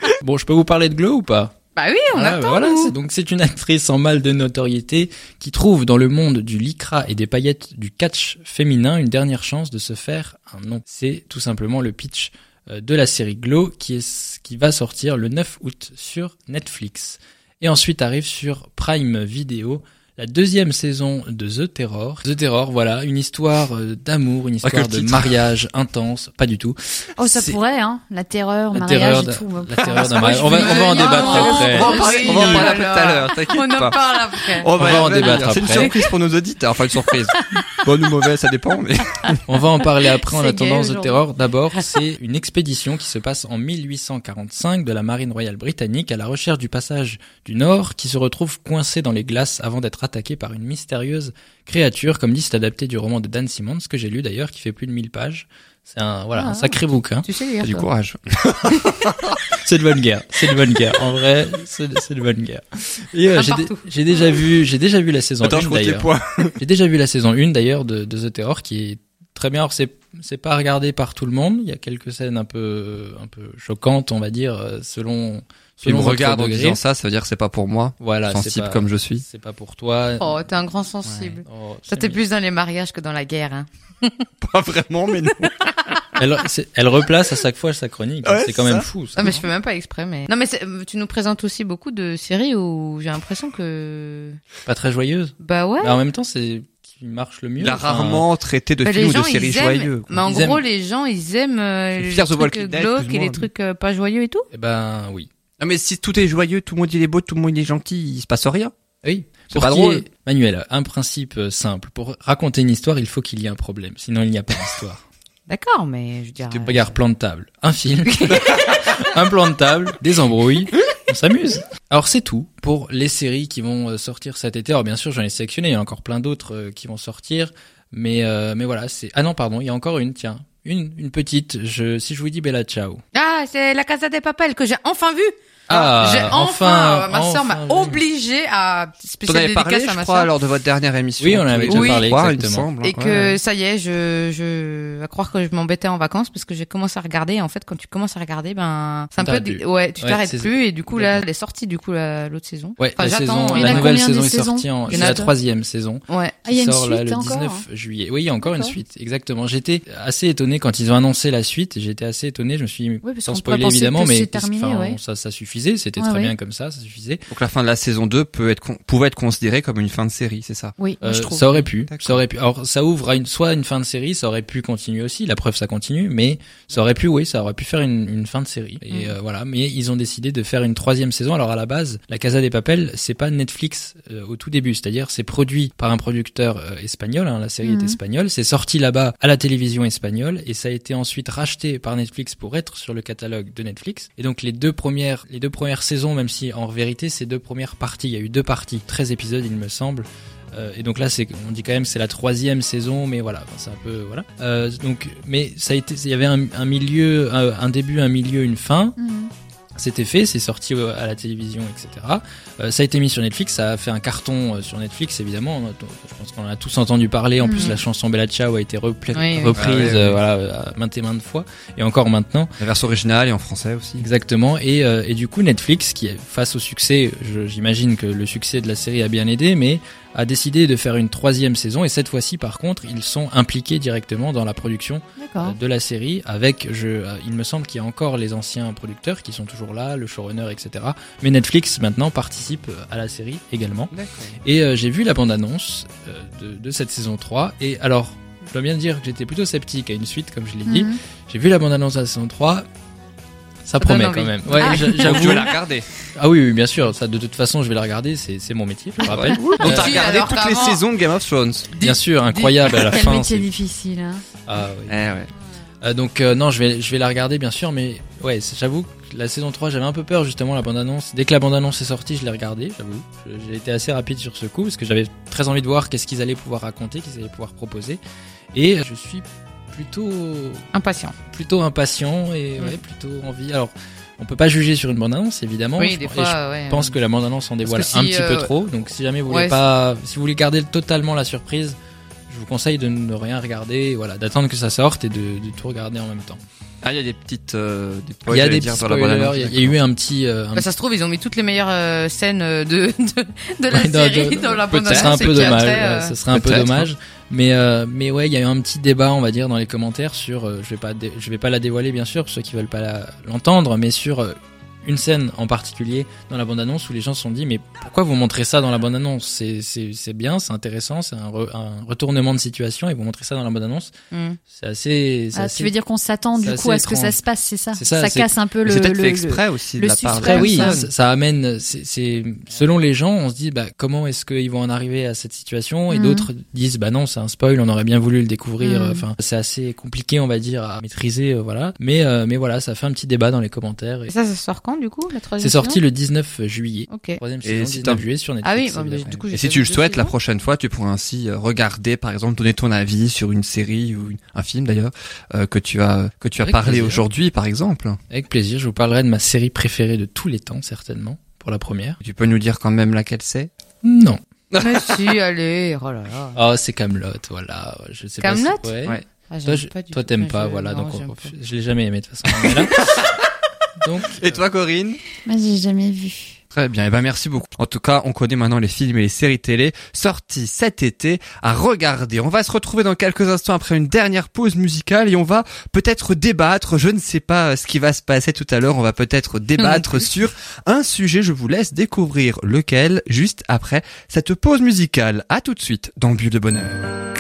*laughs* Bon, je peux vous parler de Glow ou pas? Bah oui, on Ah, attend, voilà, donc c'est une actrice en mal de notoriété qui trouve dans le monde du lycra et des paillettes du catch féminin une dernière chance de se faire un nom. C'est tout simplement le pitch euh, de la série Glow qui est qui va sortir le 9 août sur Netflix. Et ensuite arrive sur Prime Video la deuxième saison de The Terror. The Terror, voilà, une histoire euh, d'amour, une histoire de mariage intense, pas du tout. Oh, ça pourrait, hein. La terreur, La mariage terreur et d'un- tout. la terreur d'un mariage. On va, on va en Non, débattre après. On va en parler, après tout à l'heure, t'inquiète On en pas. parle après. On va en débattre C'est une après. surprise pour nos auditeurs, enfin une surprise. *laughs* Bonne ou mauvaise, ça dépend, mais. On va en parler après en attendant The. Terror. D'abord, c'est une expédition qui se passe en 1845 de la marine royale britannique à la recherche du passage du Nord qui se retrouve coincé dans les glaces avant d'être attaqué par une mystérieuse créature, comme dit, c'est adapté du roman de Dan Simmons, que j'ai lu d'ailleurs, qui fait plus de 1000 pages. C'est un, voilà, Ah. un sacré bouquin. Tu sais lire, du courage. *laughs* C'est de bonne guerre. C'est de bonne guerre. En vrai, c'est c'est de bonne guerre. Et euh, j'ai déjà vu, j'ai déjà vu la saison Attends, 1 je compte les d'ailleurs. *laughs* J'ai déjà vu la saison 1 d'ailleurs de, de The Terror qui est très bien. Alors c'est c'est pas regardé par tout le monde. Il y a quelques scènes un peu un peu choquantes, on va dire, euh, selon Tu me regardes en disant ça, ça veut dire que c'est pas pour moi. Voilà, c'est sensible pas, comme je suis. C'est pas pour toi. Oh, t'es un grand sensible. Ouais. Oh, Ça c'est t'es plus dans les mariages que dans la guerre, hein. *laughs* Pas vraiment, mais non. *laughs* Elle, replace à chaque fois sa chronique. Ouais, c'est quand même fou. Ça. Non, mais je fais même pas exprès, mais. Non, mais c'est- tu nous présentes aussi beaucoup de séries où j'ai l'impression que. Pas très joyeuse. Bah ouais. Mais en même temps, c'est qui marche le mieux. Il a Enfin, rarement traité de Bah, films ou de séries joyeux. Mais en Ils gros, aiment. les gens, ils aiment euh, les trucs glauques et les trucs euh, pas joyeux et tout. Eh ben oui. Non, mais si tout est joyeux, tout le monde il est beau, tout le monde il est gentil, il se passe rien. Oui. C'est Pour pas drôle. Manuel, un principe euh, simple. Pour raconter une histoire, il faut qu'il y ait un problème. Sinon, il n'y a pas d'histoire. *laughs* D'accord, mais je veux dire. euh, Regarde, plan de table. Un film. *laughs* un plan de table. Des embrouilles. On s'amuse. Alors, c'est tout pour les séries qui vont euh, sortir cet été. Alors, bien sûr, j'en ai sélectionné. Il y en a encore plein d'autres qui vont sortir. Mais, euh, mais voilà, c'est, ah non, pardon, il y a encore une, tiens. Une, une petite. Je, si je vous dis Bella Ciao. Ah, c'est la Casa des Papel que j'ai enfin vu. Ah, j'ai enfin, enfin, ma sœur enfin m'a obligé à T'en spécial avais parlé, dédicace à je ma crois, sœur. lors de votre dernière émission. Oui, on en avait déjà Oui, parlé, il me exactement. semble. Et que Ouais. ça y est, je, je, à croire que je m'embêtais en vacances parce que j'ai commencé à regarder. Et en fait, quand tu commences à regarder, ben, c'est un peu, T'arrêtes di- plus. ouais, tu Ouais, t'arrêtes c'est- plus. Et du coup, là, elle est sortie, du coup, la- l'autre saison. Ouais, Enfin, la j'attends, saison, il y en la a nouvelle combien saison des est saisons sortie en, Il y en c'est a la deux. troisième saison. Ouais. Ah, il y a qui une sort là, suite le encore 19 juillet. Oui, il y a encore une D'accord. suite, exactement. J'étais assez étonné quand ils ont annoncé la suite. J'étais assez étonné. Je me suis, parce sans qu'on spoiler penser évidemment, que mais c'est terminé, enfin, ouais. ça, ça suffisait. C'était Ouais, très ouais. bien comme ça, ça suffisait. Donc la fin de la saison 2 peut être, con- pouvait être considérée comme une fin de série, c'est ça? Oui, Euh, je trouve. ça aurait pu, ça aurait pu. Alors, ça ouvre à une, soit une fin de série, ça aurait pu continuer aussi. La preuve, ça continue, mais ça aurait pu, oui, ça aurait pu faire une, une fin de série. Et Mm. euh, voilà. Mais ils ont décidé de faire une troisième saison. Alors à la base, la Casa des Papel, c'est pas Netflix euh, au tout début. C'est-à-dire, c'est produit par un producteur euh, espagnol. hein, la série est espagnole. C'est sorti là-bas à la télévision espagnole et ça a été ensuite racheté par Netflix pour être sur le catalogue de Netflix. Et donc les deux premières, les deux premières saisons, même si en vérité c'est deux premières parties, il y a eu deux parties, 13 épisodes il me semble. Euh, et donc là, c'est, on dit quand même, c'est la troisième saison, mais voilà, c'est un peu, voilà. Euh, donc, mais ça a été, il y avait un, milieu, un, un début, un milieu, une fin. Mhm. C'était fait, c'est sorti euh, à la télévision, etc. Euh, ça a été mis sur Netflix, ça a fait un carton euh, sur Netflix, évidemment. Je pense qu'on en a tous entendu parler. En plus, Mhm. la chanson Bella Ciao a été Oui, oui. reprise, Ah oui, oui. euh, voilà, maintes et maintes fois, et encore maintenant. La version originale et en français aussi. Exactement. Et, euh, et du coup, Netflix, qui est face au succès, je- j'imagine que le succès de la série a bien aidé, mais a décidé de faire une troisième saison. Et cette fois-ci, par contre, ils sont impliqués directement dans la production euh, de la série. Avec, je, euh, il me semble qu'il y a encore les anciens producteurs qui sont toujours là, le showrunner, etc. Mais Netflix maintenant participe euh, à la série également. Et euh, j'ai vu la bande-annonce euh, de, de cette saison 3. Et alors, je dois bien dire que j'étais plutôt sceptique à une suite, comme je l'ai dit. Mhm. J'ai vu la bande-annonce de la saison 3. Ça promet quand même. Ouais, Ah. j'a- *laughs* Donc j'avoue. tu vas la regarder. Ah oui, oui, bien sûr. Ça, de toute façon, je vais la regarder. C'est, c'est mon métier, je le rappelle. Donc t'as Si, regardé alors toutes les saisons de Game of Thrones. Bien sûr, incroyable à la Quel fin. métier c'est- difficile, hein. Ah, oui. Eh ouais. Euh, donc euh, non, je vais, je vais la regarder bien sûr, mais ouais, j'avoue que la saison 3, j'avais un peu peur justement la bande-annonce. Dès que la bande-annonce est sortie, je l'ai regardée, j'avoue. Je- J'ai été assez rapide sur ce coup parce que j'avais très envie de voir qu'est-ce qu'ils allaient pouvoir raconter, qu'ils allaient pouvoir proposer. Et je suis plutôt Impatient. plutôt impatient et Mm. ouais, plutôt envie. Alors, on peut pas juger sur une bande-annonce évidemment. Oui, Je- des et je fois, ouais. Je pense que la bande-annonce en dévoile si, un petit peu euh, trop. Donc si jamais vous voulez ouais, pas, si vous voulez garder totalement la surprise, je vous conseille de ne rien regarder, voilà, d'attendre que ça sorte et de, de tout regarder en même temps. Ah, il y a des petites, euh, des Il y a des petits spoilers, il y a- il y a eu un petit, euh, un Bah, ça se trouve, ils ont mis toutes les meilleures euh, scènes de, de, de *laughs* la Ouais, série dans- dans la bande ça serait un peu dommage. ouais, euh, ça serait un peu dommage. Mais euh, mais ouais, il y a eu un petit débat, on va dire, dans les commentaires sur. euh, je vais pas je vais pas la dévoiler bien sûr, pour ceux qui veulent pas l'entendre, mais sur euh, une scène en particulier dans la bande-annonce où les gens se sont dit mais pourquoi vous montrez ça dans la bande-annonce? C'est c'est c'est bien, c'est intéressant, c'est un, re- un retournement de situation et vous montrez ça dans la bande-annonce. Mm. C'est assez. c'est Ah, assez- tu veux dire qu'on s'attend du coup à ce que ça se passe, c'est ça? C'est ça, c'est- casse un peu le. C'est peut-être le- fait le- exprès aussi le de la part de oui, ça. ça, ça amène. C'est c'est- selon les gens, on se dit bah comment est-ce qu'ils vont en arriver à cette situation? Et Mhm. d'autres disent bah non c'est un spoil, on aurait bien voulu le découvrir. Mhm. Enfin c'est assez compliqué on va dire à maîtriser euh, voilà. Mais euh, mais voilà ça fait un petit débat dans les commentaires. et Et ça, ça sort quand du coup la troisième C'est sorti le 19 juillet. Ok. Troisième Et saison, si 19 t'as- juillet sur Ah Netflix. oui, bah, du coup, Et si tu le souhaites, la prochaine fois, tu pourras ainsi euh, regarder, par exemple, donner ton avis sur une série ou une- un film d'ailleurs euh, que tu as que tu as Avec parlé aujourd'hui, par exemple. Avec plaisir, je vous parlerai de ma série préférée de tous les temps certainement pour la première. Tu peux nous dire quand même laquelle c'est? Non. *laughs* Mais si, allez, oh là là. Oh c'est Camelot voilà. Je sais pas. si- Camelot? Ouais. Ouais. Ah, Toi, pas t'aimes pas, voilà, non, donc j'aime on- pas. je l'ai jamais aimé de toute façon. *laughs* Donc, Et toi, Corinne Moi, j'ai jamais vu. Très bien, et ben merci beaucoup. En tout cas, on connaît maintenant les films et les séries télé sortis cet été à regarder. On va se retrouver dans quelques instants après une dernière pause musicale et on va peut-être débattre, je ne sais pas ce qui va se passer tout à l'heure, on va peut-être débattre sur un sujet, je vous laisse découvrir lequel juste après cette pause musicale. À tout de suite dans Bulle de Bonheur.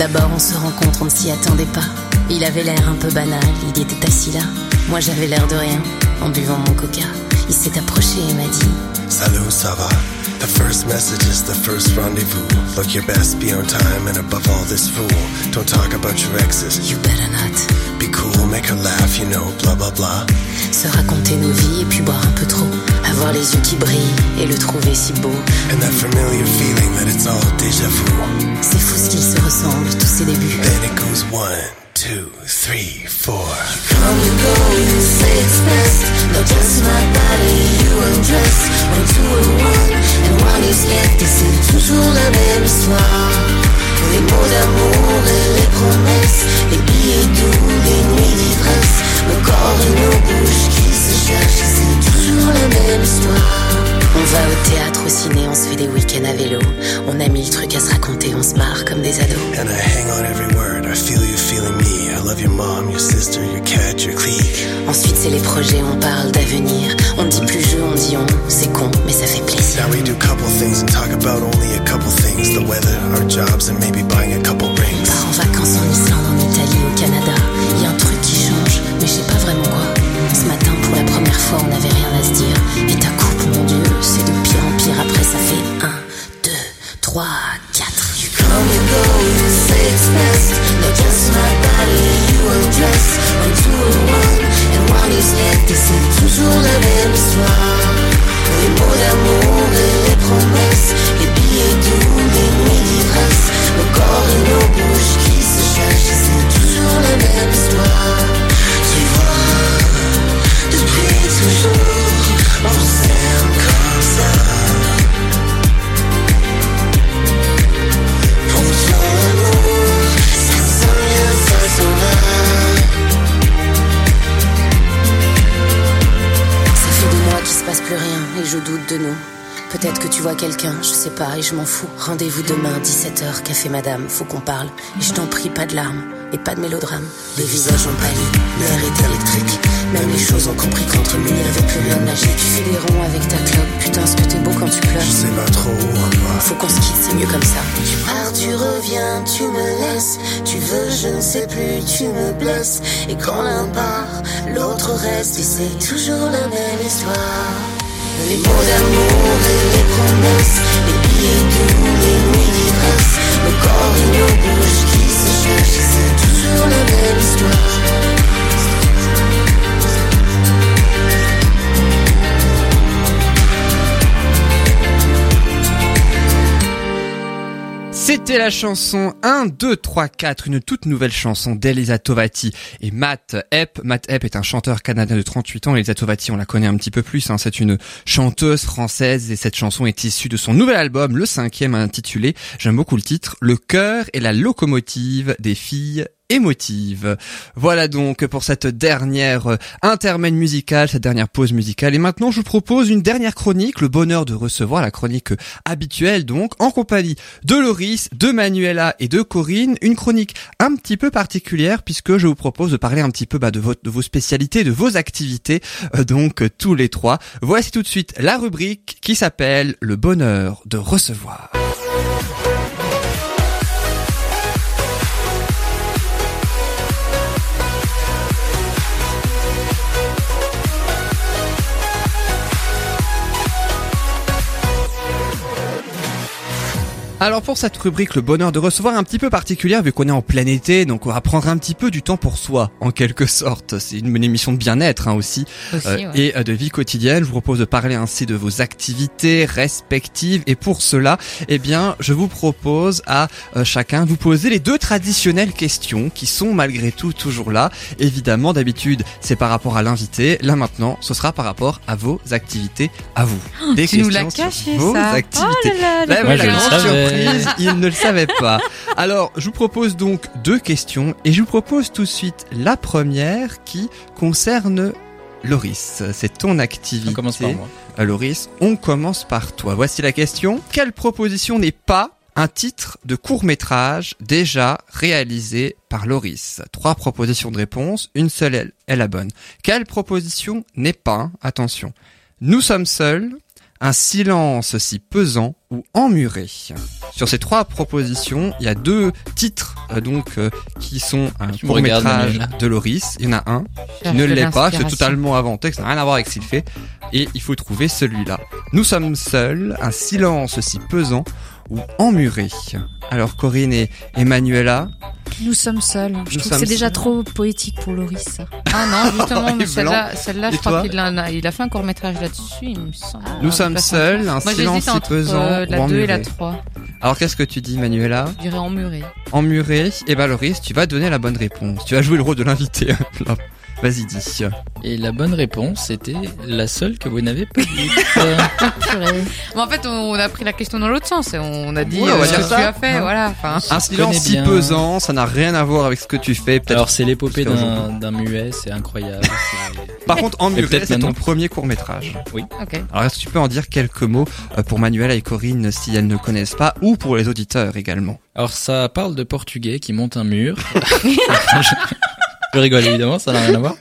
D'abord on se rencontre, on ne s'y attendait pas. Il avait l'air un peu banal, il était assis là. Moi j'avais l'air de rien, en buvant mon coca. Il s'est approché et m'a dit Salut, ça va? The first message is the first rendezvous. Look your best, be on time, and above all this fool. Don't talk about your exes. You better not. Be cool, make her laugh, you know, blah blah blah. Se raconter nos vies et puis boire un peu Avoir les yeux qui brillent et le trouver si beau. And that familiar feeling that it's all deja vu. C'est fou ce qu'ils se ressemblent, tous ces débuts. Then it goes one, two, three, four. Come you go, you say it's best. Not just my body, you undress. One, two, and one, and one is left. Et c'est toujours la même histoire. Les mots d'amour et les promesses. Les billets doux, les nuits d'ivresse. Nos corps et nos bouches qui se cherchent. Toujours la même histoire. On va au théâtre, au ciné, on se fait des week-ends à vélo. On a mille trucs à se raconter, on se marre comme des ados. And I hang on every word. I feel you feeling me. I love your mom, your sister, your cat, your clique. Ensuite, c'est les projets, on parle d'avenir. On dit plus jeu, on dit on. C'est con, mais ça fait plaisir. Now we do couple things and talk about only a couple things. The weather, our jobs, and maybe buying a couple rings. part en vacances en Islande, en Italie, au Canada. Il y a un truc qui change, mais je sais pas vraiment quoi. Ce matin, pour la première fois, on n'avait 3, 4. Quelqu'un, je sais pas et je m'en fous. Rendez-vous demain, 17h, café madame, faut qu'on parle. Et je t'en prie, pas de larmes et pas de mélodrame. Les visages ont pâli, l'air est électrique. Même les choses ont compris qu'entre nous il n'y avait plus rien de magique. Tu fais des ronds avec ta clope, putain, ce que t'es beau quand tu pleures. Je sais pas trop où on va. Faut qu'on se quitte, c'est mieux comme ça. Tu pars, tu reviens, tu me laisses. Tu veux, je ne sais plus, tu me blesses. Et quand l'un part, l'autre reste. Et c'est toujours la même histoire. Les mots d'amour et les promesses. Les billets doux, les nuits d'ivresse. Nos corps et nos bouches qui se cherchent. C'est toujours la même histoire. C'était la chanson 1, 2, 3, 4, une toute nouvelle chanson d'Elisa Tovati et Matt Epp. Matt Epp est un chanteur canadien de 38 ans. Elisa Tovati, on la connaît un petit peu plus. hein. C'est une chanteuse française et cette chanson est issue de son nouvel album, le cinquième intitulé, j'aime beaucoup le titre, Le cœur et la locomotive des filles émotive. Voilà donc pour cette dernière euh, intermède musicale, cette dernière pause musicale. Et maintenant, je vous propose une dernière chronique, le bonheur de recevoir la chronique habituelle donc, en compagnie de Loris, de Manuela et de Corinne. Une chronique un petit peu particulière puisque je vous propose de parler un petit peu bah, de, vos spécialités, de vos activités, euh, donc euh, tous les trois. Voici tout de suite la rubrique qui s'appelle le bonheur de recevoir. Alors pour cette rubrique, le bonheur de recevoir un petit peu particulière vu qu'on est en plein été, donc on va prendre un petit peu du temps pour soi, en quelque sorte. C'est une, une émission de bien-être hein, aussi, Aussi, euh, ouais. et euh, de vie quotidienne. Je vous propose de parler ainsi de vos activités respectives, et pour cela, eh bien, je vous propose à euh, chacun de vous poser les deux traditionnelles questions qui sont malgré tout toujours là. Évidemment, d'habitude, c'est par rapport à l'invité. Là maintenant, ce sera par rapport à vos activités, à vous. Des Oh, tu nous l'as sur caché, vos ça. activités. Oh là là, Là, surprise, *laughs* il ne le savait pas. Alors, je vous propose donc deux questions et je vous propose tout de suite la première qui concerne Loris. C'est ton activité. On commence par moi. Euh, Loris, on commence par toi. Voici la question. Quelle proposition n'est pas un titre de court métrage déjà réalisé par Loris? Trois propositions de réponse, une seule est la bonne. Quelle proposition n'est pas, attention, nous sommes seuls, un silence si pesant ou emmuré. Sur ces trois propositions, il y a deux titres euh, donc euh, qui sont un Tu court métrage de Loris. Il y en a un qui ne l'est pas, c'est totalement inventé, ça n'a rien à voir avec ce qu'il fait. Et il faut trouver celui-là. Nous sommes seuls, un silence si pesant ou emmuré. Alors Corinne et Emmanuela, Nous sommes seuls. Je trouve que c'est déjà trop poétique pour Loris. Ah non, *laughs* justement, mais Et celle-là, celle-là, Et je crois qu'il a, il a fait un court métrage là-dessus, il me semble. nous Ah, sommes seuls, un Moi, silence entre pesant euh, la 2 et la emmuré. 3. Alors qu'est-ce que tu dis Manuela Je dirais emmuré. Emmuré Et ben Loris, tu vas donner la bonne réponse. Tu vas jouer le rôle de l'invité. *laughs* Vas-y dis. Et la bonne réponse était la seule que vous n'avez pas dite. *laughs* Purée. Mais en fait, on a pris la question dans l'autre sens. et On a dit Ouais, on va euh, ce que ça. tu as fait, Hein. voilà. Enfin, Un silence si bien. pesant, ça n'a rien à voir avec ce que tu fais. Alors c'est l'épopée d'un muet, c'est incroyable. Par contre, Emmuré, peut-être c'est ton premier court métrage. ok. Alors est-ce que tu peux en dire quelques mots euh, pour Manuela et Corinne si elles ne connaissent pas ou pour les auditeurs également? Alors ça parle de portugais qui montent un mur. *laughs* *laughs* je, rigole évidemment, ça n'a rien à voir.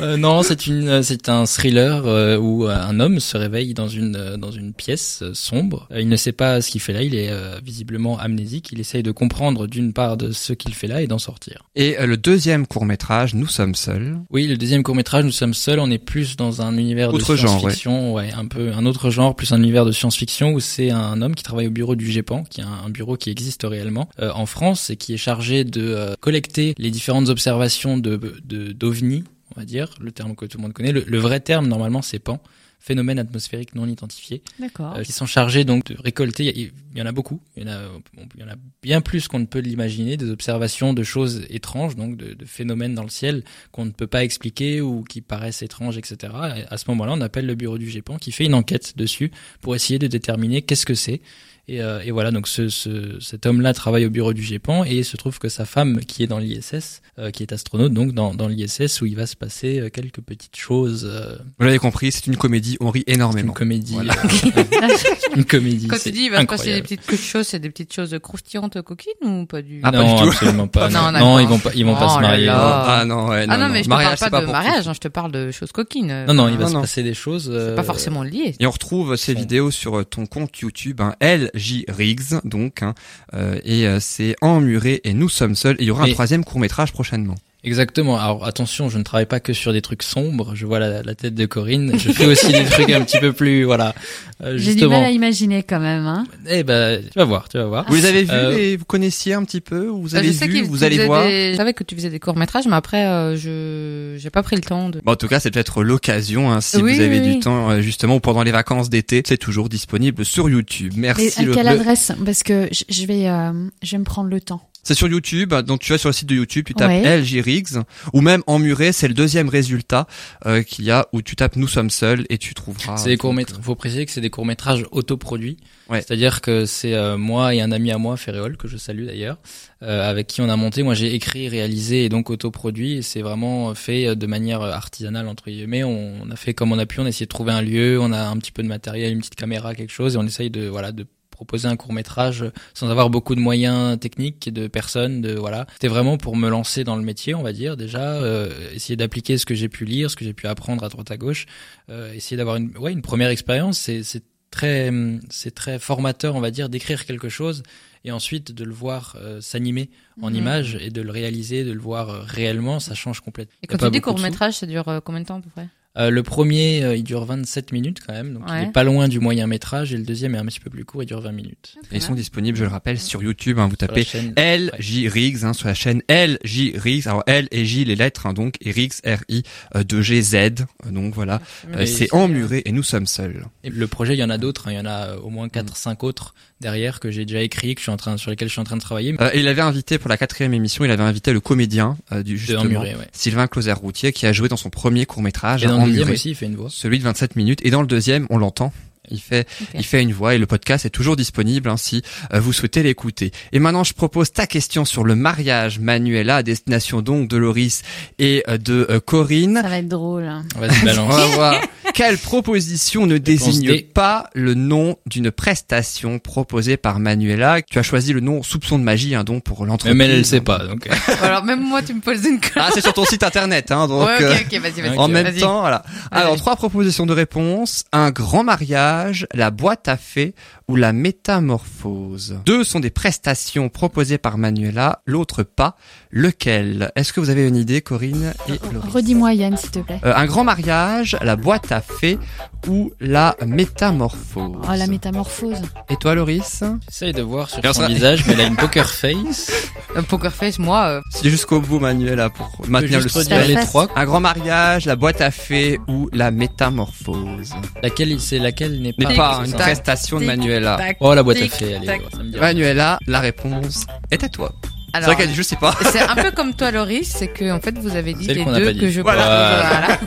Euh, non, c'est une, euh, c'est un thriller euh, où euh, un homme se réveille dans une euh, dans une pièce euh, sombre. Il ne sait pas ce qu'il fait là. Il est euh, visiblement amnésique. Il essaye de comprendre d'une part de ce qu'il fait là et d'en sortir. Et euh, le deuxième court métrage, Nous sommes seuls. Oui, le deuxième court métrage, nous sommes seuls. On est plus dans un univers Autre de science-fiction, ouais. un peu un autre genre, plus un univers de science-fiction où c'est un homme qui travaille au bureau du GEPAN, qui est un, un bureau qui existe réellement euh, en France et qui est chargé de euh, collecter les différentes observations de de d'ovnis, on va dire, le terme que tout le monde connaît. Le, le vrai terme normalement c'est PAN, phénomène atmosphérique non identifié euh, qui sont chargés donc de récolter. Il y, en a beaucoup. Il y en a, bon, il y en a bien plus qu'on ne peut l'imaginer. Des observations de choses étranges, donc de, de phénomènes dans le ciel qu'on ne peut pas expliquer ou qui paraissent étranges, etc. Et à ce moment-là, on appelle le bureau du GEPAN qui fait une enquête dessus pour essayer de déterminer qu'est-ce que c'est. Et, euh, et voilà, donc ce, ce, cet homme-là travaille au bureau du GEPAN et il se trouve que sa femme, qui est dans l'ISS, euh, qui est astronaute, donc dans, dans l'ISS, où il va se passer euh, quelques petites choses. euh, Vous l'avez compris, c'est une comédie, on rit c'est une énormément. comédie. Voilà. euh, *laughs* *laughs* une comédie. Quand tu dis, il va se passer des petites choses, c'est des petites choses croustillantes, coquines ou pas du Ah, pas non, du tout. absolument pas. *laughs* Non, Non, non, ils vont pas, ils vont pas Oh se marier. là. Ah non, ouais, non, Ah non, mais je te Mariage, parle c'est pas de pour mariage, hein, je te parle de choses coquines. Non, non, il va Non, se non. passer des choses. C'est euh, pas forcément lié. Et on retrouve ces vidéos sur euh, ton compte YouTube, hein, LJ Riggs, donc, hein, euh, et euh, c'est emmuré et nous sommes seuls. Et il y aura un troisième court métrage prochainement. Exactement. Alors attention, je ne travaille pas que sur des trucs sombres. Je vois la, la tête de Corinne. Je fais aussi des trucs un petit peu plus, voilà. Euh, J'ai du mal à imaginer quand même. Hein. Eh ben, tu vas voir, tu vas voir. Vous les avez vus Euh, et vous connaissiez un petit peu ou Vous Euh, avez je sais vu Vous allez voir des- Je savais que tu faisais des courts métrages, mais après, euh, je j'ai pas pris le temps de. Bon, en tout cas, c'est peut-être l'occasion, hein, si Oui, vous avez oui, du oui. temps, euh, justement, ou pendant les vacances d'été, c'est toujours disponible sur YouTube. Mais Merci. à le- quelle le- adresse? Parce que je- je vais, euh, je vais me prendre le temps. C'est sur YouTube, donc tu vas sur le site de YouTube, tu tapes Ouais. LJ Riggs ou même Emmuré, c'est le deuxième résultat euh, qu'il y a où tu tapes Nous sommes seuls et tu trouveras. C'est des courts métrages. Faut préciser que c'est des courts métrages autoproduits. Ouais. C'est-à-dire que c'est euh, moi et un ami à moi, Ferréol, que je salue d'ailleurs, euh, avec qui on a monté. Moi, j'ai écrit, réalisé et donc autoproduit. Et c'est vraiment fait euh, de manière artisanale entre guillemets. On, on a fait comme on a pu. On a essayé de trouver un lieu. On a un petit peu de matériel, une petite caméra, quelque chose, et on essaye de voilà de proposer un court métrage sans avoir beaucoup de moyens techniques de personnes de voilà. C'était vraiment pour me lancer dans le métier on va dire déjà euh, essayer d'appliquer ce que j'ai pu lire ce que j'ai pu apprendre à droite à gauche euh, essayer d'avoir une ouais une première expérience. C'est très c'est très formateur on va dire d'écrire quelque chose et ensuite de le voir euh, s'animer en Mhm. images et de le réaliser de le voir euh, réellement ça change complètement. Et quand tu dis court métrage, ça dure euh, combien de temps à peu près? Euh, le premier, euh, il dure 27 minutes quand même, donc il est pas loin du moyen métrage, et le deuxième est un petit peu plus court, il dure 20 minutes. Et ils sont disponibles, je le rappelle, sur YouTube. hein, vous Sur tapez. LJ Riggs hein, sur la chaîne LJ Riggs. Alors L et J les lettres hein, donc et Riggs R I 2 G Z. Euh, Donc voilà, Euh, Et c'est emmuré et nous sommes seuls. Et le projet, il y en a d'autres, hein, il y en a euh, au moins Mm. 4 5 autres derrière que j'ai déjà écrit, que je suis en train sur lesquels je suis en train de travailler. Euh, il avait invité pour la quatrième émission, il avait invité le comédien euh, du justement Emmuré, ouais. Sylvain Closer-Routier qui a joué dans son premier court métrage le deuxième Emmuré, aussi, il fait une voix. celui de 27 minutes. Et dans le deuxième, on l'entend. Il fait, il fait une voix et le podcast est toujours disponible hein, si euh, vous souhaitez l'écouter. Et maintenant, je propose ta question sur le mariage Manuela à destination donc de Loris et euh, de euh, Corinne. Ça va être drôle. hein. *laughs* On va voir. Quelle proposition ne désigne pas le nom d'une prestation proposée par Manuela? Tu as choisi le nom Soupçon de magie, hein, donc pour l'entreprise. Même elle, elle sait pas, donc. *laughs* Alors même moi, tu me poses une. Ah, c'est sur ton site internet, hein, donc. ouais, euh, ok, ok, vas-y, vas-y. En même temps, voilà. Alors, Allez. trois propositions de réponse. Un grand mariage, la boîte à fées ou la métamorphose. Deux sont des prestations proposées par Manuela, l'autre pas. Lequel? Est-ce que vous avez une idée, Corinne et Laurie Redis-moi Yann, s'il te plaît. Euh, un grand mariage, la boîte à fées ou la métamorphose? Oh, la métamorphose. Et toi, Loris? J'essaye de voir sur on son visage, mais elle a une poker face. *laughs* Euh, Poker Face, moi, euh, C'est jusqu'au bout, Manuela, pour peux maintenir le juste suspense. les trois. Un grand mariage, la boîte à fées ou la métamorphose? Laquelle, c'est laquelle n'est N'est pas. pas une prestation de tic, Manuela. Oh, la boîte à fées, allez, tac. ça me dit. Manuela, la réponse est à toi. C'est alors, vrai qu'elle dit je sais pas. c'est un peu comme toi, Loris, c'est que en fait, vous avez dit les deux que je Voilà. *laughs*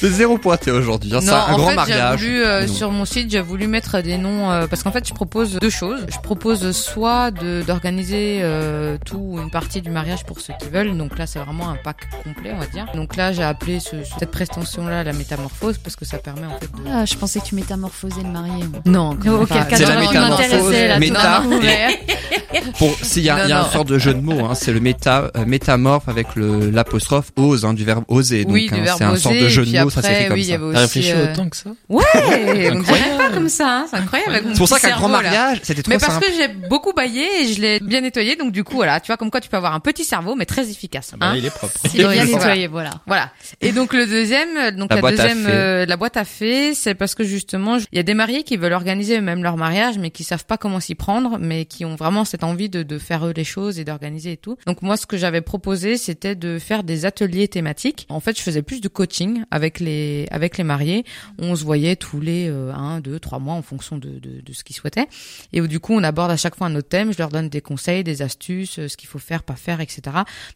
C'est zéro pointé aujourd'hui. hein. C'est un en grand fait, mariage. j'ai voulu euh, sur mon site, j'ai voulu mettre des noms euh, parce qu'en fait, je propose deux choses. Je propose soit d'organiser euh, tout ou une partie du mariage pour ceux qui veulent. Donc là, c'est vraiment un pack complet, on va dire. Donc là, j'ai appelé ce- cette prestation-là la métamorphose parce que ça permet en fait de Ah, je pensais que tu métamorphosais le marié. moi. non, auquel cas, la métamorphose, là. méta. s'il y a, Non, y a non. une de jeu de mots, hein, c'est le méta euh, métamorphe avec le l'apostrophe ose hein, du verbe oser. Donc oui, hein, du verbe c'est un oser, de jeu de mots, ça après, s'écrit comme oui, il ça. T'as réfléchi euh, autant que ça Ouais, *laughs* on dirait Incroyable. pas comme ça, hein, c'est incroyable. avec mon C'est pour ça qu'un grand mariage, c'était trop Mais parce simple. que j'ai beaucoup baillé et je l'ai bien nettoyé, donc du coup voilà, tu vois comme quoi tu peux avoir un petit cerveau mais très efficace. Ah bah. Il est propre. S'il est bien nettoyé, voilà. Voilà. Et donc le deuxième, euh, donc La la, boîte à deuxième, euh, la boîte à fées, c'est parce que justement, il y a des mariés qui veulent organiser eux-mêmes leur mariage, mais qui savent pas comment s'y prendre, mais qui ont vraiment cette envie de, de faire eux les choses et d'organiser et tout. Donc moi, ce que j'avais proposé, c'était de faire des ateliers thématiques. En fait, je faisais plus de coaching avec les avec les mariés. On se voyait tous les euh, un, deux, trois mois en fonction de, de, de ce qu'ils souhaitaient. Et du coup, on aborde à chaque fois un autre thème. Je leur donne des conseils, des astuces, euh, ce qu'il faut faire, pas faire, etc.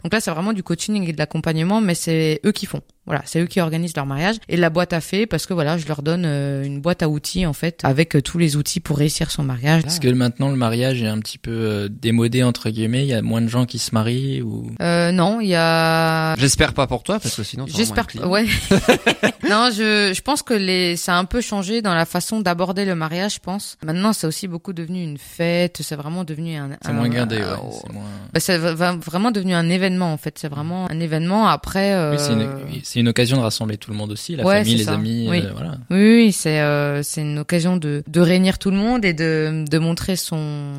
Donc là, c'est vraiment du coaching et de l'accompagnement, mais c'est eux qui font. Voilà, c'est eux qui organisent leur mariage et la boîte à fées parce que voilà, je leur donne euh, une boîte à outils en fait avec euh, tous les outils pour réussir son mariage. Est-ce que maintenant le mariage est un petit peu euh, démodé entre guillemets? Il y a moins de gens qui se marient ou? Euh, non, il y a J'espère pas pour toi parce que sinon J'espère ouais. *laughs* *laughs* non, je je pense que les ça a un peu changé dans la façon d'aborder le mariage, je pense. Maintenant, c'est aussi beaucoup devenu une fête, c'est vraiment devenu un c'est moins guindé ouais, un- c'est moins Bah, vraiment devenu un événement en fait, c'est vraiment un événement après euh, Oui, c'est une, occasion de rassembler tout le monde aussi, la Ouais, famille, les ça. amis, Oui. euh, voilà. Oui, oui, c'est euh, c'est une occasion de de réunir tout le monde et de de montrer son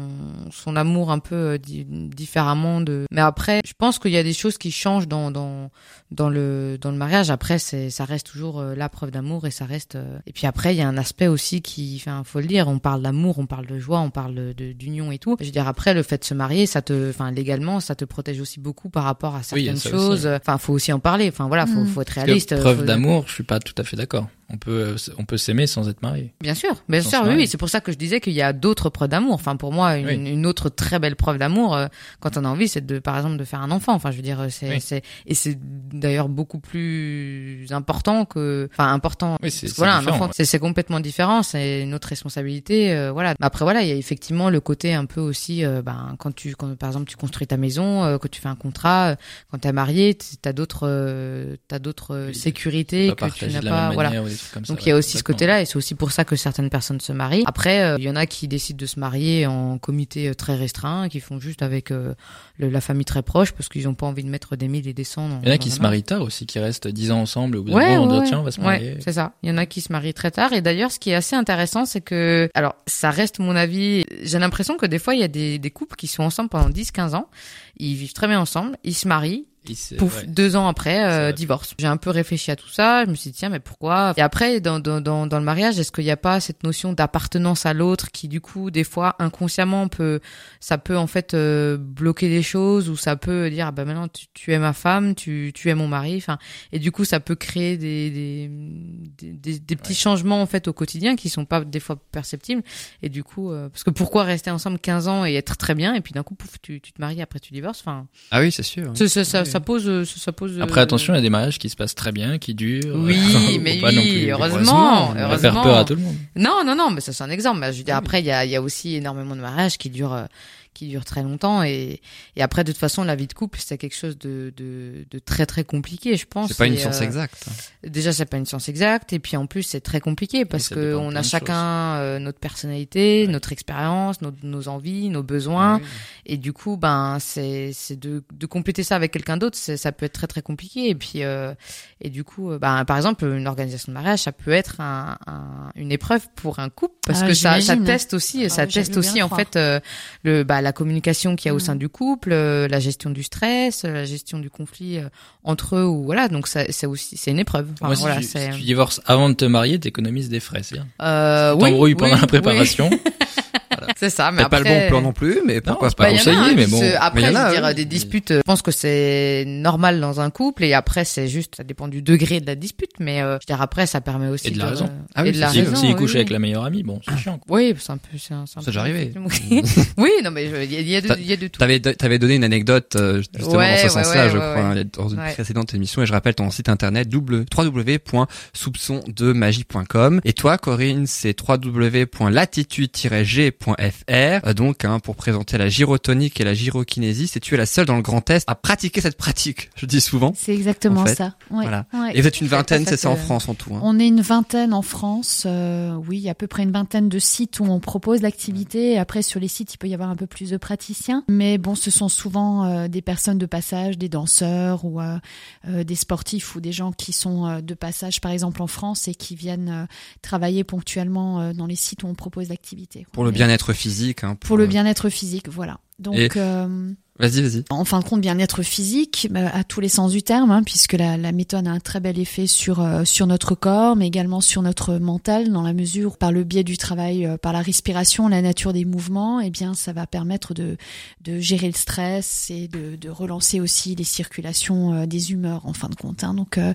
son amour un peu euh, di- différemment de. Mais après, je pense qu'il y a des choses qui changent dans dans dans le dans le mariage. Après, c'est ça reste toujours euh, la preuve d'amour et ça reste. euh, Et puis après, il y a un aspect aussi qui, enfin, faut le dire, on parle d'amour, on parle de joie, on parle de d'union et tout. Je veux dire, après, le fait de se marier, ça te, enfin, légalement, ça te protège aussi beaucoup par rapport à Oui, certaines aussi, choses. Enfin, faut aussi en parler. Enfin, voilà, faut Mm. faut être être Parce que réaliste. preuve faut- d'amour, je suis pas tout à fait d'accord. On peut, on peut s'aimer sans être marié. Bien sûr, bien Sans sûr, oui. C'est pour ça que je disais qu'il y a d'autres preuves d'amour. Enfin, pour moi, une, Oui. une autre très belle preuve d'amour, euh, quand on a envie, c'est de, par exemple, de faire un enfant. Enfin, je veux dire, euh, c'est, Oui. c'est, et c'est d'ailleurs beaucoup plus important que, enfin, important. Oui, c'est- Parce que voilà, un enfant, ouais. c'est, complètement différent. C'est une autre responsabilité. euh, voilà. Après, voilà, il y a effectivement le côté un peu aussi, euh, ben, quand tu, quand, par exemple, tu construis ta maison, euh, quand tu fais un contrat, euh, quand t'es marié, t'as d'autres, euh, t'as d'autres sécurités que tu n'as pas. Voilà. manière comme Donc il ouais, y a aussi ce côté-là et c'est aussi pour ça que certaines personnes se marient. Après, il y en a qui décident de se marier en comité très restreint, qui font juste avec euh, le- la famille très proche parce qu'ils n'ont pas envie de mettre des mille et des cents. dans- Il y en a dans qui un se tard aussi, qui restent 10 ans ensemble, au bout d'un Ouais, moment, on ouais, dit, tiens, on va se ouais, c'est ça. Il y en a qui se marient très tard. Et d'ailleurs, ce qui est assez intéressant, c'est que, alors, ça reste mon avis. J'ai l'impression que des fois, il y a des, des couples qui sont ensemble pendant 10, 15 ans. Ils vivent très bien ensemble. Ils se marient. Pouf, ouais. deux ans après, euh, divorce. J'ai un peu réfléchi à tout ça. Je me suis dit, tiens, mais pourquoi? Et après, dans, dans, dans, dans le mariage, est-ce qu'il n'y a pas cette notion d'appartenance à l'autre qui, du coup, des fois, inconsciemment, peut, ça peut en fait euh, bloquer des choses ou ça peut dire, ah bah maintenant, tu, tu es ma femme, tu, tu es mon mari. Enfin, et du coup, ça peut créer des, des, des, des- des petits changements en fait au quotidien qui sont pas des fois perceptibles. Et du coup, euh, parce que pourquoi rester ensemble 15 ans et être très bien? Et puis d'un coup, pouf, tu, tu te maries après tu divorces. Enfin, Ah oui, c'est sûr. ça, ça, ça, ça pose, euh, ça, pose. Après, euh, attention, il y a des mariages qui se passent très bien, qui durent. Oui, Faut *laughs* mais oui, plus- heureusement, heureusement. faire peur à tout le monde. Non, non, non, mais ça c'est un exemple. Je veux dire, après, il y a, il y a aussi énormément de mariages qui durent, euh, qui durent très longtemps. Et, et après, de toute façon, la vie de couple, c'est quelque chose de, de, de très, très compliqué, je pense. C'est pas une Et, science euh, exacte. Déjà, c'est pas une science exacte. Et puis, en plus, c'est très compliqué parce que on a chacun euh, notre personnalité, Ouais. notre expérience, nos, nos envies, nos besoins. Et du coup, ben, c'est, c'est de, de compléter ça avec quelqu'un d'autre, ça peut être très très compliqué. Et puis, euh, et du coup, euh, ben, par exemple, une organisation de mariage, ça peut être un, un- une épreuve pour un couple parce Ah, que ça, ça teste aussi, Ah ça teste aussi le en croire. fait euh, le, bah, la communication qu'il y a au Mm. sein du couple, euh, la gestion du stress, euh, la gestion du conflit euh, entre eux ou voilà. Donc ça, c'est aussi, c'est une épreuve. Enfin, Moi, si, voilà, tu, c'est. si tu divorces avant de te marier, t'économises des frais, c'est bien. Euh, Tu oui, t'embrouilles oui, pendant la oui. C'est ça, mais C'est pas le après- bon plan non plus, mais pourquoi c'est pas Bah, a un mais bon. après, Mais y en a, je veux dire, des disputes, euh, je pense que c'est normal dans un couple, et après, c'est juste, ça dépend du degré de la dispute, mais euh, je veux dire, après, ça permet aussi Et de la raison. Ah et oui, de la Si, raison. s'il oui, couche oui. avec la meilleure amie, bon, c'est chiant. quoi. Oui, c'est un peu, c'est un, c'est un Ça déjà arrivé. *laughs* oui, non, mais il y, a- il y a de, il y a de tout. T'avais, t'avais donné une anecdote euh, justement Ouais, dans ce ouais, sens-là, ouais, je crois, ouais. dans une précédente émission. Et je rappelle ton site internet www.soupçondemagie.com. Et toi, Corinne, c'est www.latitude-g.fr. Euh, donc, hein, pour présenter la gyrotonique et la gyrokinésie, c'est tu es la seule dans le Grand Est à pratiquer cette pratique. Je dis souvent. C'est exactement En fait, ça. Ouais, voilà. ouais. Et vous êtes une vingtaine, c'est ça en que- France en tout. Hein. On est une vingtaine en France. euh, oui, il y a à peu près une vingtaine de sites où on propose l'activité. Après, sur les sites, il peut y avoir un peu plus de praticiens. Mais bon, ce sont souvent euh, des personnes de passage, des danseurs ou euh, euh, des sportifs ou des gens qui sont euh, de passage, par exemple en France, et qui viennent euh, travailler ponctuellement euh, dans les sites où on propose l'activité. Pour le Mais- bien-être physique. Hein, Pour le euh, bien-être physique, voilà. Donc, Et- euh, Vas-y, vas-y. en fin de compte, bien-être physique bah, à tous les sens du terme, hein, puisque la, la méthode a un très bel effet sur euh, sur notre corps, mais également sur notre mental, dans la mesure où, par le biais du travail, euh, par la respiration, la nature des mouvements, eh bien, ça va permettre de de gérer le stress et de, de relancer aussi les circulations euh, des humeurs, en fin de compte. Hein. Donc, euh,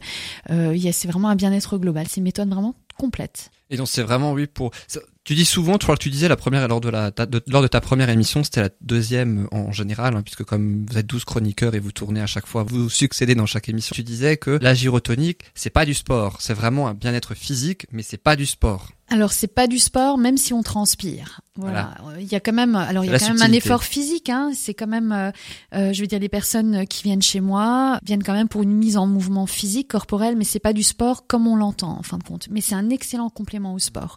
c'est vraiment un bien-être global. C'est une méthode vraiment? Complète. Et donc c'est vraiment oui pour. Tu dis souvent, tu vois, tu disais la première lors de la ta- lors de ta première émission, c'était la deuxième en général, hein, puisque comme vous êtes 12 chroniqueurs et vous tournez à chaque fois, vous succédez dans chaque émission. Tu disais que la gyrotonique, c'est pas du sport, c'est vraiment un bien-être physique, mais c'est pas du sport. Alors c'est pas du sport, même si on transpire. Voilà. Il y a quand même, alors il y a quand même un effort physique. Hein. C'est quand même, euh, euh, je veux dire, les personnes qui viennent chez moi viennent quand même pour une mise en mouvement physique, corporel, mais c'est pas du sport comme on l'entend en fin de compte. Mais c'est un excellent complément au sport.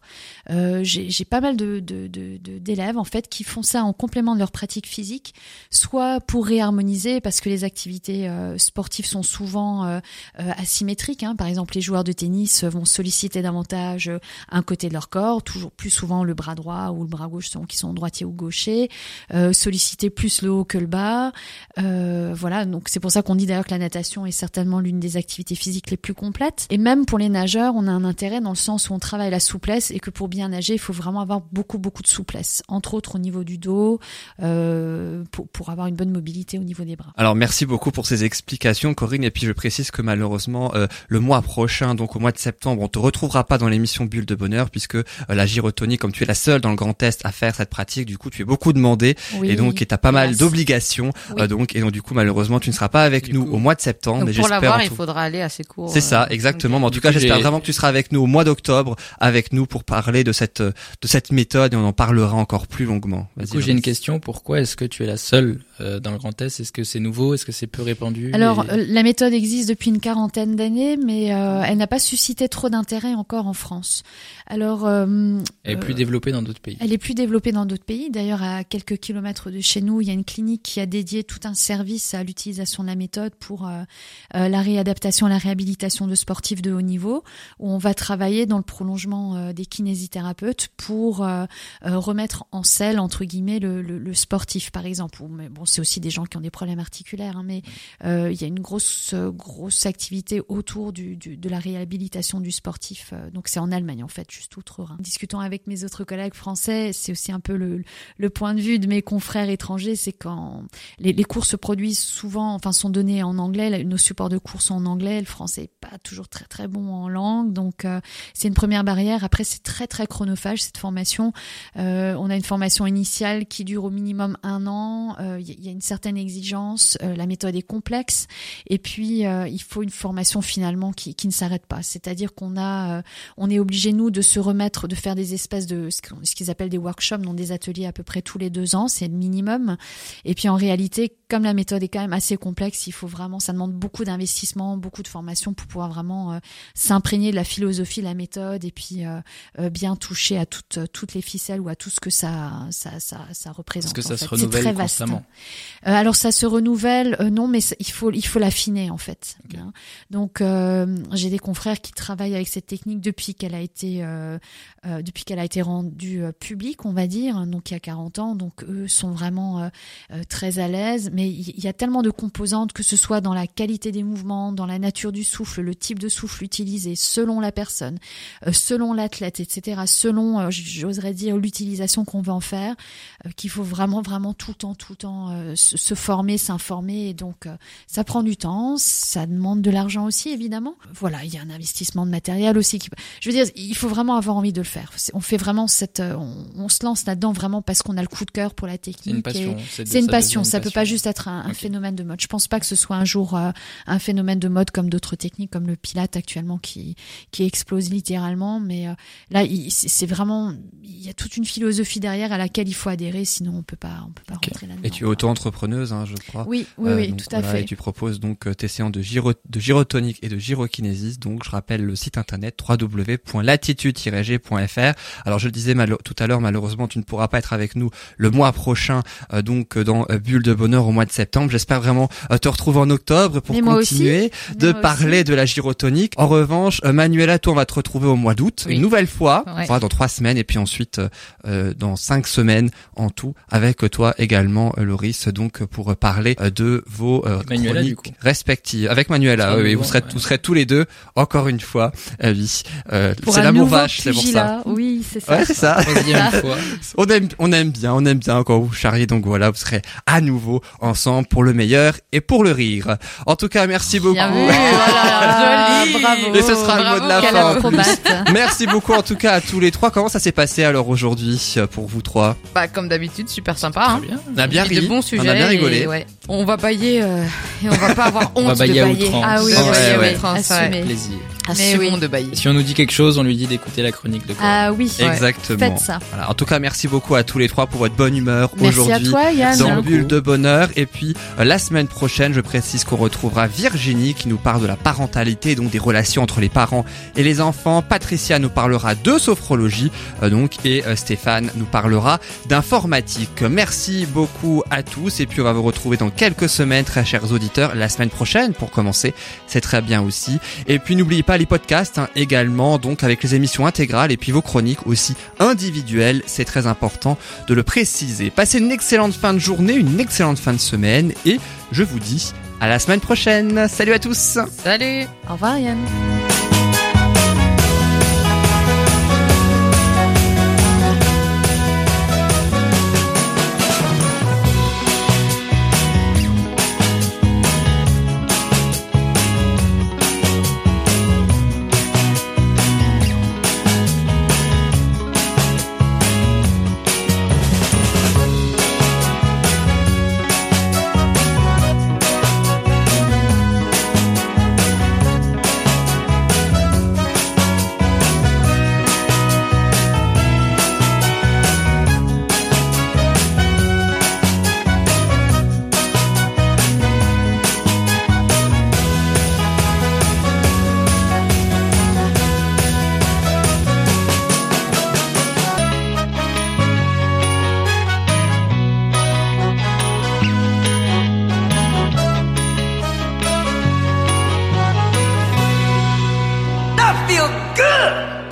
Euh, J'ai pas mal de de- de- de- d'élèves en fait qui font ça en complément de leur pratique physique, soit pour réharmoniser parce que les activités euh, sportives sont souvent euh, asymétriques. Hein. Par exemple, les joueurs de tennis vont solliciter davantage un côté côté de leur corps, toujours plus souvent le bras droit ou le bras gauche selon qu'ils sont droitiers ou gauchers, euh, solliciter plus le haut que le bas. Euh, voilà, donc c'est pour ça qu'on dit d'ailleurs que la natation est certainement l'une des activités physiques les plus complètes. Et même pour les nageurs, on a un intérêt dans le sens où on travaille la souplesse et que pour bien nager, il faut vraiment avoir beaucoup beaucoup de souplesse, entre autres au niveau du dos, euh, pour, pour avoir une bonne mobilité au niveau des bras. Alors merci beaucoup pour ces explications Corinne et puis je précise que malheureusement le mois prochain donc au mois de septembre on te retrouvera pas dans l'émission Bulle de bonheur puisque euh, la gyrotonie comme tu es la seule dans le Grand Est à faire cette pratique du coup tu es beaucoup demandé Oui, et donc tu as pas mal d'obligations Oui. euh, donc et donc du coup malheureusement tu ne seras pas avec Du nous coup. au mois de septembre Donc mais pour j'espère l'avoir, il tout- faudra aller à ces cours. c'est ça, euh, exactement. Mais en tout cas, j'espère j'ai- vraiment que tu seras avec nous au mois d'octobre, avec nous pour parler de cette de cette méthode et on en parlera encore plus longuement. Du Vas-y, coup, j'ai une question. Pourquoi est-ce que tu es la seule euh, dans le Grand Est? Est-ce que c'est nouveau? Est-ce que c'est peu répandu? Alors, Et- euh, la méthode existe depuis une quarantaine d'années, mais euh, elle n'a pas suscité trop d'intérêt encore en France. Alors, euh, elle est plus euh, développée dans d'autres pays. Elle est plus développée dans d'autres pays. D'ailleurs, à quelques kilomètres de chez nous, il y a une clinique qui a dédié tout un service à l'utilisation de la méthode pour euh, la réadaptation, la réhabilitation de sportifs de haut niveau, où on va travailler dans le prolongement euh, des kinésithérapeutes pour remettre en selle entre guillemets le, le, le sportif, par exemple. Ou, mais bon, c'est aussi des gens qui ont des problèmes articulaires, hein, mais il y a une grosse grosse activité autour du, du, de la réhabilitation du sportif. donc c'est en Allemagne en fait, juste outre-Rhin. Discutant avec mes autres collègues français, c'est aussi un peu le, le point de vue de mes confrères étrangers, c'est quand les, les cours se produisent souvent, enfin sont donnés en anglais, nos supports de cours sont en anglais, le français est pas toujours très très bon en langue, donc euh, c'est une première barrière. Après c'est très très chronophage cette formation. Euh, on a une formation initiale qui dure au minimum un an. Euh, Il y, y a une certaine exigence. Euh, la méthode est complexe. Et puis euh, il faut une formation finalement qui, qui ne s'arrête pas. C'est-à-dire qu'on a, euh, on est obligé nous de se remettre, de faire des espèces de ce qu'ils appellent des workshops, donc des ateliers à peu près tous les deux ans. C'est le minimum. Et puis en réalité, comme la méthode est quand même assez complexe, il faut vraiment, ça demande beaucoup d'investissement, beaucoup de formation pour pouvoir vraiment euh, s'imprégner de la philosophie, de la méthode, et puis euh, euh, bien toucher à toutes toutes les ficelles ou à tout ce que ça ça ça, ça représente. Est-ce que ça se fait. Renouvelle très vaste. constamment alors ça se renouvelle, non, mais il faut il faut l'affiner en fait. Hein. Donc j'ai des confrères qui travaillent avec cette technique depuis qu'elle a été depuis qu'elle a été rendue euh, publique, on va dire, donc il y a 40 ans. Donc eux sont vraiment euh, euh, très à l'aise. Mais il y a tellement de composantes, que ce soit dans la qualité des mouvements, dans la nature du souffle, le type de souffle utilisé, selon la personne, euh, selon l'athlète, etc. Selon, euh, j'oserais dire, l'utilisation qu'on veut en faire, euh, qu'il faut vraiment, vraiment tout le temps, tout le temps euh, se, former, s'informer. Et donc, euh, ça prend du temps, ça demande de l'argent aussi, évidemment. Voilà, il y a un investissement de matériel aussi. Je veux dire, il faut vraiment avoir envie de le faire. On fait vraiment cette, euh, on, on se lance là-dedans vraiment parce qu'on a le coup de cœur pour la technique. C'est une passion. c'est une ça passion, ça peut pas juste être un, phénomène de mode. Je pense pas que ce soit un jour euh, un phénomène de mode comme d'autres techniques, comme le pilate actuellement qui qui explose littéralement. Mais euh, là, il- c'est vraiment, il y a toute une philosophie derrière à laquelle il faut adhérer, sinon on peut pas, on peut pas Ok. rentrer là-dedans. Et tu es auto-entrepreneuse, hein, je crois. Oui, oui, Euh, oui, donc tout à fait. Et tu proposes donc tes séances de, gyro, de gyrotonique et de gyrokinésis. Donc je rappelle le site internet Alors je le disais tout à l'heure, malheureusement tu ne pourras pas être avec nous le mois prochain, euh, donc euh, dans euh, Bulle de Bonheur au mois de septembre. J'espère vraiment euh, te retrouver en octobre pour continuer de parler de la gyrotonique. En revanche, euh, Manuela, toi on va te retrouver au mois d'août, une nouvelle fois, Ouais. enfin dans trois semaines et puis ensuite euh, euh, dans cinq semaines en tout avec toi également euh, Loris donc euh, pour parler euh, de vos euh, Manuela, chroniques respectives avec Manuela oui, vous serez vous serez tous les deux encore une fois euh, oui euh, c'est l'amour nouveau c'est pour ça Oui, c'est ça. ouais c'est ça Troisième *laughs* fois. on aime on aime bien on aime bien quand vous charriez donc voilà vous serez à nouveau ensemble pour le meilleur et pour le rire en tout cas merci beaucoup Bien vu, voilà, *laughs* Joli. bravo. Et ce sera le mot de la fin, en plus. acrobate. merci beaucoup en tout cas à tous les trois comment ça s'est passé alors aujourd'hui pour vous trois? Bah, comme d'habitude, super sympa. Hein. Bien. on a bien ri de bons on a bien rigolé et ouais. On va bailler euh, et on va pas avoir *laughs* honte va de bailler à outrance. Ah oui, Ouais, oui, ouais, oui, ouais. outrance, assumé. Plaisir. Assumons oui. de bailler. Si on nous dit quelque chose, on lui dit d'écouter la chronique de Corinne. Ah oui, exactement faites ça. Voilà. En tout cas, merci beaucoup à tous les trois pour votre bonne humeur Merci à aujourd'hui. toi, Yann. Dans. Bulle de Bonheur. Et puis, euh, la semaine prochaine, je précise qu'on retrouvera Virginie qui nous parle de la parentalité, donc des relations entre les parents et les enfants. Patricia nous parlera de sophrologie, euh, donc, et euh, Stéphane nous parlera d'informatique. Merci beaucoup à tous. Et puis, on va vous retrouver dans quelques semaines, très chers auditeurs, la semaine prochaine pour commencer. C'est très bien aussi. Et puis, n'oubliez pas les podcasts, hein, également, donc, avec les émissions intégrales et puis vos chroniques aussi individuelle. C'est très important de le préciser. Passez une excellente fin de journée, une excellente fin de semaine et je vous dis à la semaine prochaine. Salut à tous Salut Au revoir Yann.